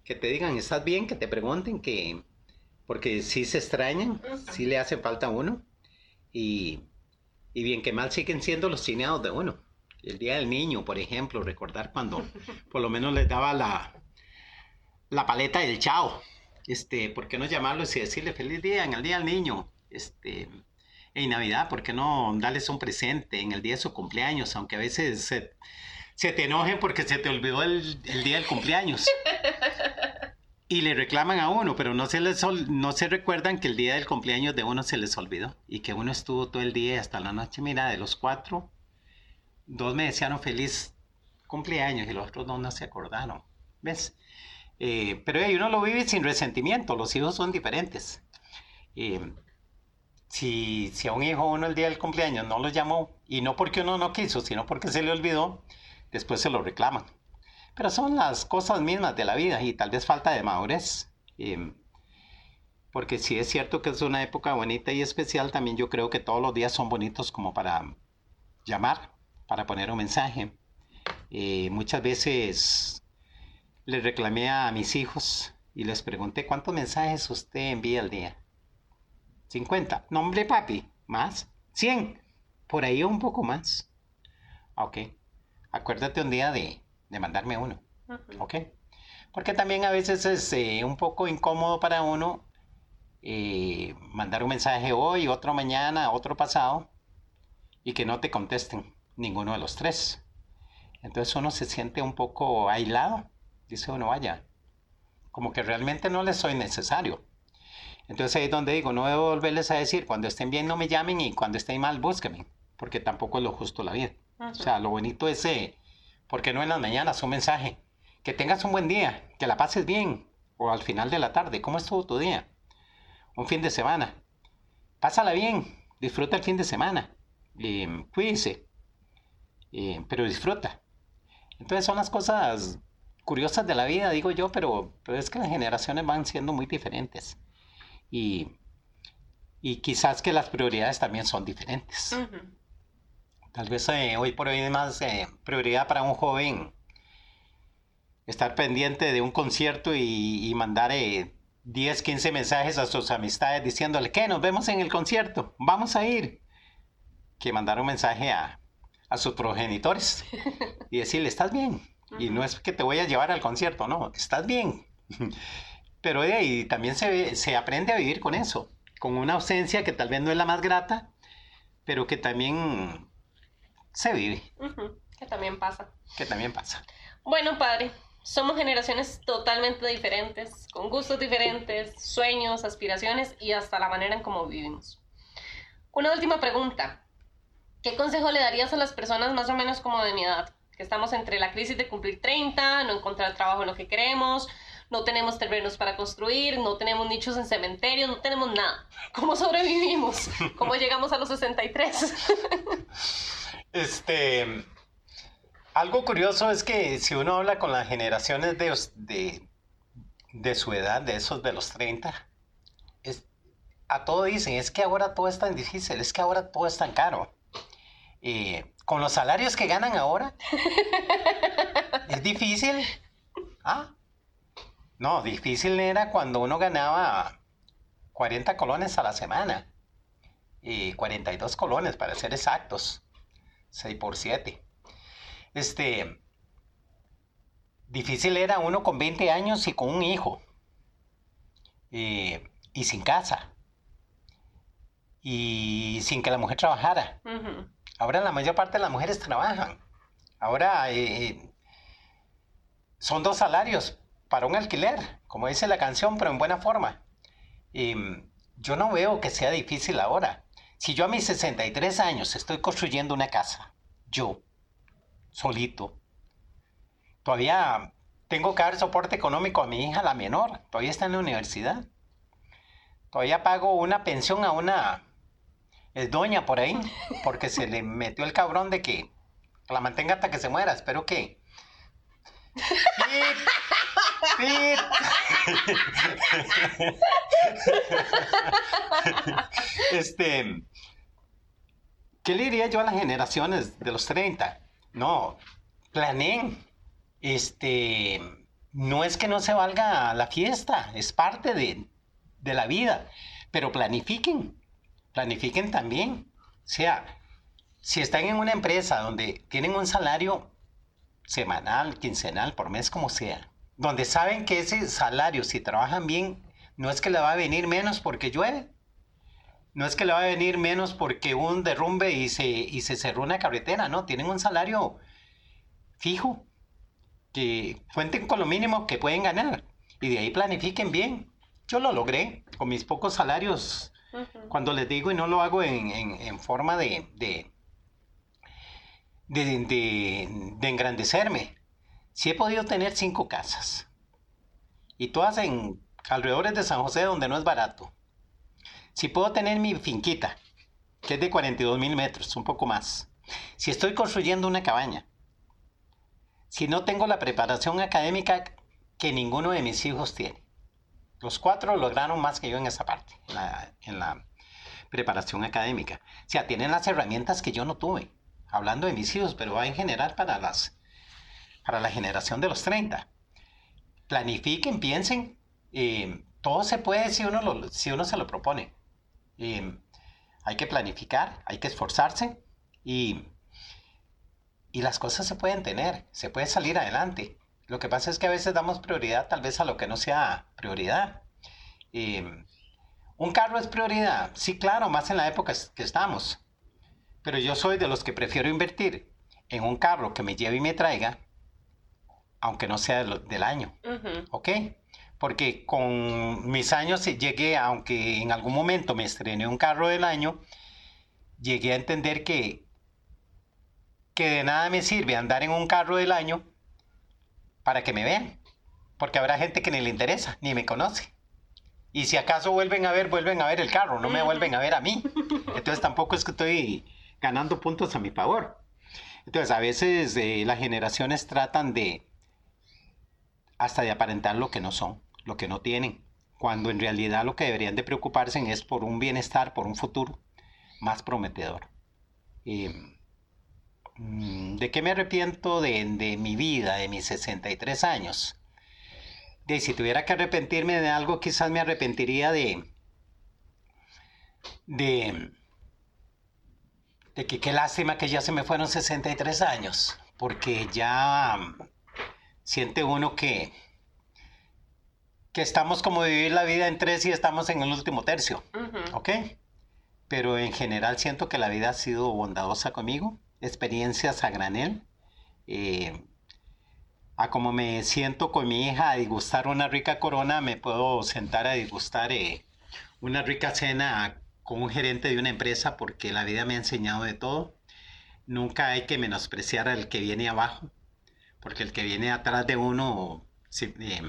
que te digan, ¿estás bien? Que te pregunten, que porque sí se extrañan, sí le hace falta a uno. Y, bien que mal siguen siendo los cineados de uno. El Día del Niño, por ejemplo, recordar cuando por lo menos les daba la, la paleta del chao. Este, ¿por qué no llamarlos y decirle feliz día en el Día del Niño? Este, en Navidad, ¿por qué no darles un presente en el día de su cumpleaños? Aunque a veces se, te enojen porque se te olvidó el, el día del cumpleaños. y le reclaman a uno, pero no se les no se recuerdan que el día del cumpleaños de uno se les olvidó y que uno estuvo todo el día hasta la noche. Mira, de los cuatro, dos me desearon feliz cumpleaños y los otros dos no se acordaron. ¿Ves? Eh, pero uno lo vive sin resentimiento, los hijos son diferentes. Eh, si, si a un hijo uno el día del cumpleaños no lo llamó, y no porque uno no quiso, sino porque se le olvidó, después se lo reclaman. Pero son las cosas mismas de la vida y tal vez falta de madurez. Eh, porque si es cierto que es una época bonita y especial, también yo creo que todos los días son bonitos como para llamar, para poner un mensaje. Eh, muchas veces le reclamé a mis hijos y les pregunté cuántos mensajes usted envía al día. 50. Nombre papi. ¿Más? 100. Por ahí un poco más. Ok. Acuérdate un día de, de mandarme uno. Ok. Porque también a veces es eh, un poco incómodo para uno eh, mandar un mensaje hoy, otro mañana, otro pasado, y que no te contesten ninguno de los tres. Entonces uno se siente un poco aislado, dice uno, vaya, como que realmente no les soy necesario. Entonces ahí es donde digo, no debo volverles a decir, cuando estén bien no me llamen y cuando estén mal búsquenme, porque tampoco es lo justo la vida. O sea, lo bonito es, eh, porque no en las mañanas un mensaje, que tengas un buen día, que la pases bien, o al final de la tarde, ¿cómo estuvo tu día? un fin de semana. Pásala bien, disfruta el fin de semana, eh, cuídese, eh, pero disfruta. Entonces son las cosas curiosas de la vida, digo yo, pero, pero es que las generaciones van siendo muy diferentes. Y, y quizás que las prioridades también son diferentes. Tal vez eh, hoy por hoy es más prioridad para un joven estar pendiente de un concierto y, y mandar 10, 15 mensajes a sus amistades diciéndole que nos vemos en el concierto, vamos a ir. Que mandar un mensaje a, sus progenitores y decirle, estás bien. Y no es que te voy a llevar al concierto, no, estás bien. Pero de ahí también se, se aprende a vivir con eso, con una ausencia que tal vez no es la más grata, pero que también se vive. Que también pasa. Que también pasa. Bueno, padre, somos generaciones totalmente diferentes, con gustos diferentes, sueños, aspiraciones y hasta la manera en cómo vivimos. Una última pregunta. ¿Qué consejo le darías a las personas más o menos como de mi edad? Que estamos entre la crisis de cumplir 30, no encontrar trabajo en lo que queremos, no tenemos terrenos para construir, no tenemos nichos en cementerios, no tenemos nada. ¿Cómo sobrevivimos? ¿Cómo llegamos a los 63? este, algo curioso es que si uno habla con las generaciones de, de, su edad, de esos de los 30, es, a todo dicen, es que ahora todo es tan difícil, es que ahora todo es tan caro. Eh, con los salarios que ganan ahora, es difícil. Ah, no, difícil era cuando uno ganaba 40 colones a la semana. Y 42 colones, para ser exactos. 6 por 7. Este, difícil era uno con 20 años y con un hijo. Eh, y sin casa. Y sin que la mujer trabajara. Ahora la mayor parte de las mujeres trabajan. Ahora eh, son dos salarios para un alquiler, como dice la canción, pero en buena forma. yo no veo que sea difícil ahora. Si yo a mis 63 años estoy construyendo una casa, yo, solito. Todavía tengo que dar soporte económico a mi hija, la menor. Todavía está en la universidad. Todavía pago una pensión a una es doña por ahí, porque se le metió el cabrón de que la mantenga hasta que se muera. Espero que. Este. ¿Qué le diría yo a las generaciones de los 30? No, planeen. Este, no es que no se valga la fiesta, es parte de, la vida, pero planifiquen, planifiquen también. O sea, si están en una empresa donde tienen un salario semanal, quincenal, por mes, como sea, donde saben que ese salario, si trabajan bien, no es que le va a venir menos porque llueve, no es que le va a venir menos porque un derrumbe y se, y se cerró una carretera, no, tienen un salario fijo, que cuenten con lo mínimo que pueden ganar y de ahí planifiquen bien. Yo lo logré con mis pocos salarios, cuando les digo y no lo hago en, forma de, de, engrandecerme. Si he podido tener cinco casas. Y todas en alrededores de San José donde no es barato. Si puedo tener mi finquita, que es de 42 mil metros, un poco más. Si estoy construyendo una cabaña. Si no tengo la preparación académica que ninguno de mis hijos tiene. Los cuatro lograron más que yo en esa parte, en la, preparación académica. O sea, tienen las herramientas que yo no tuve. Hablando de mis hijos, pero va en general para, las, para la generación de los 30. Planifiquen, piensen. Eh, todo se puede si uno, si uno se lo propone. Eh, hay que planificar, hay que esforzarse y, y las cosas se pueden tener, se puede salir adelante. Lo que pasa es que a veces damos prioridad tal vez a lo que no sea prioridad. ¿Un carro es prioridad? Sí, claro, más en la época que estamos. Pero yo soy de los que prefiero invertir en un carro que me lleve y me traiga, aunque no sea del, año. ¿Ok? Porque con mis años llegué, aunque en algún momento me estrené un carro del año, llegué a entender que, que de nada me sirve andar en un carro del año para que me vean. Porque habrá gente que ni le interesa, ni me conoce. Y si acaso vuelven a ver, vuelven a ver el carro, no me vuelven a ver a mí. Entonces tampoco es que estoy ganando puntos a mi favor. Entonces a veces eh, las generaciones tratan de hasta de aparentar lo que no son, lo que no tienen, cuando en realidad lo que deberían de preocuparse es por un bienestar, por un futuro más prometedor. Mm, ¿De qué me arrepiento de, mi vida, de mis 63 años? De si tuviera que arrepentirme de algo, quizás me arrepentiría de. de. De que qué lástima que ya se me fueron 63 años, porque ya siente uno que. que estamos como vivir la vida en tres y estamos en el último tercio, ¿ok? Pero en general siento que la vida ha sido bondadosa conmigo experiencias a granel. Eh, a como me siento con mi hija a disgustar una rica corona, me puedo sentar a disgustar eh, una rica cena con un gerente de una empresa porque la vida me ha enseñado de todo. Nunca hay que menospreciar al que viene abajo, porque el que viene atrás de uno, eh,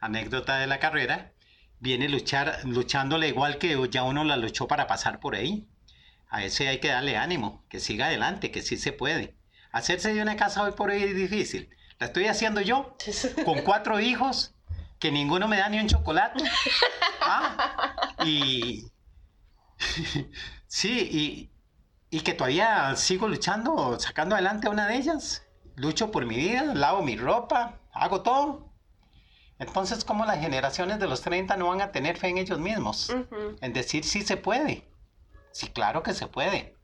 anécdota de la carrera, viene luchar, luchándole igual que ya uno la luchó para pasar por ahí a ese hay que darle ánimo, que siga adelante, que sí se puede. Hacerse de una casa hoy por hoy es difícil. La estoy haciendo yo, con cuatro hijos, que ninguno me da ni un chocolate. Ah, y sí, y, que todavía sigo luchando, sacando adelante una de ellas. Lucho por mi vida, lavo mi ropa, hago todo. Entonces, ¿cómo las generaciones de los 30 no van a tener fe en ellos mismos? En decir sí se puede. Sí, claro que se puede.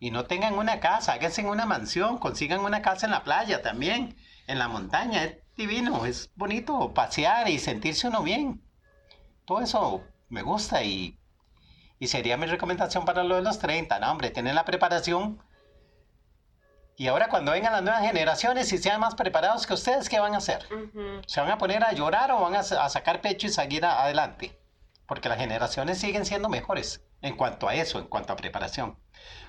Y no tengan una casa, háganse en una mansión, consigan una casa en la playa también, en la montaña. Es divino, es bonito pasear y sentirse uno bien. Todo eso me gusta y, y sería mi recomendación para lo de los 30, ¿no? Hombre, tienen la preparación. Y ahora cuando vengan las nuevas generaciones y sean más preparados que ustedes, ¿qué van a hacer? ¿Se van a poner a llorar o van a, a sacar pecho y seguir adelante? Porque las generaciones siguen siendo mejores en cuanto a eso, en cuanto a preparación.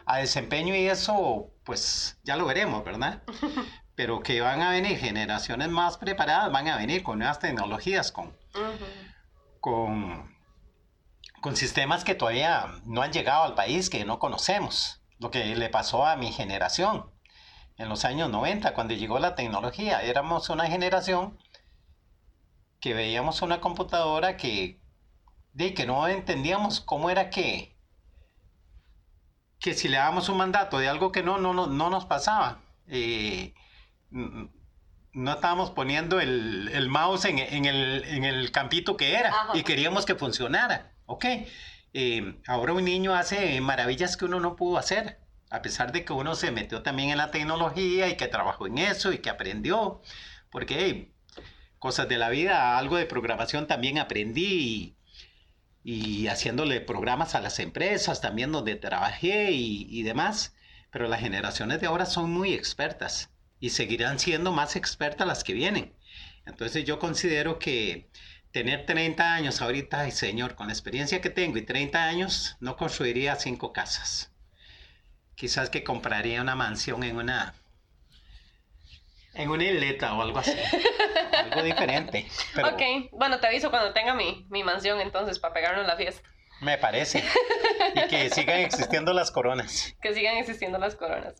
A desempeño y eso, pues ya lo veremos, ¿verdad? Pero que van a venir generaciones más preparadas, van a venir con nuevas tecnologías, con, con, con sistemas que todavía no han llegado al país, que no conocemos. Lo que le pasó a mi generación en los años 90, cuando llegó la tecnología. Éramos una generación que veíamos una computadora que de que no entendíamos cómo era que, que si le dábamos un mandato de algo que no, no, no, no nos pasaba, eh, no estábamos poniendo el, mouse en, el, campito que era y queríamos que funcionara, ¿ok? Eh, ahora un niño hace maravillas que uno no pudo hacer, a pesar de que uno se metió también en la tecnología y que trabajó en eso y que aprendió, porque cosas de la vida, algo de programación también aprendí y haciéndole programas a las empresas también donde trabajé y, demás. Pero las generaciones de ahora son muy expertas y seguirán siendo más expertas las que vienen. Entonces yo considero que tener 30 años ahorita, ay señor, con la experiencia que tengo y 30 años, no construiría cinco casas. quizás que compraría una mansión en una en una isleta o algo así. algo diferente. Pero Ok, bueno, te aviso cuando tenga mi, mi mansión entonces para pegarnos la fiesta. me parece. Y que sigan existiendo las coronas. Que sigan existiendo las coronas.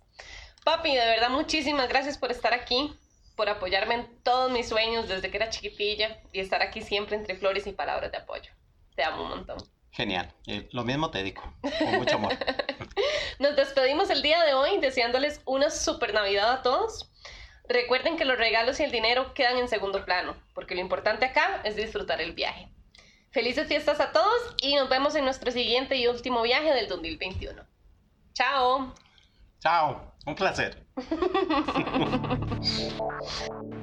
Papi, de verdad, muchísimas gracias por estar aquí, por apoyarme en todos mis sueños desde que era chiquitilla y estar aquí siempre entre flores y palabras de apoyo. Te amo un montón. Genial. Eh, lo mismo te digo. Con mucho amor. Nos despedimos el día de hoy deseándoles una super Navidad a todos. Recuerden que los regalos y el dinero quedan en segundo plano, porque lo importante acá es disfrutar el viaje. Felices fiestas a todos y nos vemos en nuestro siguiente y último viaje del 2021. Chao. Chao. Un placer.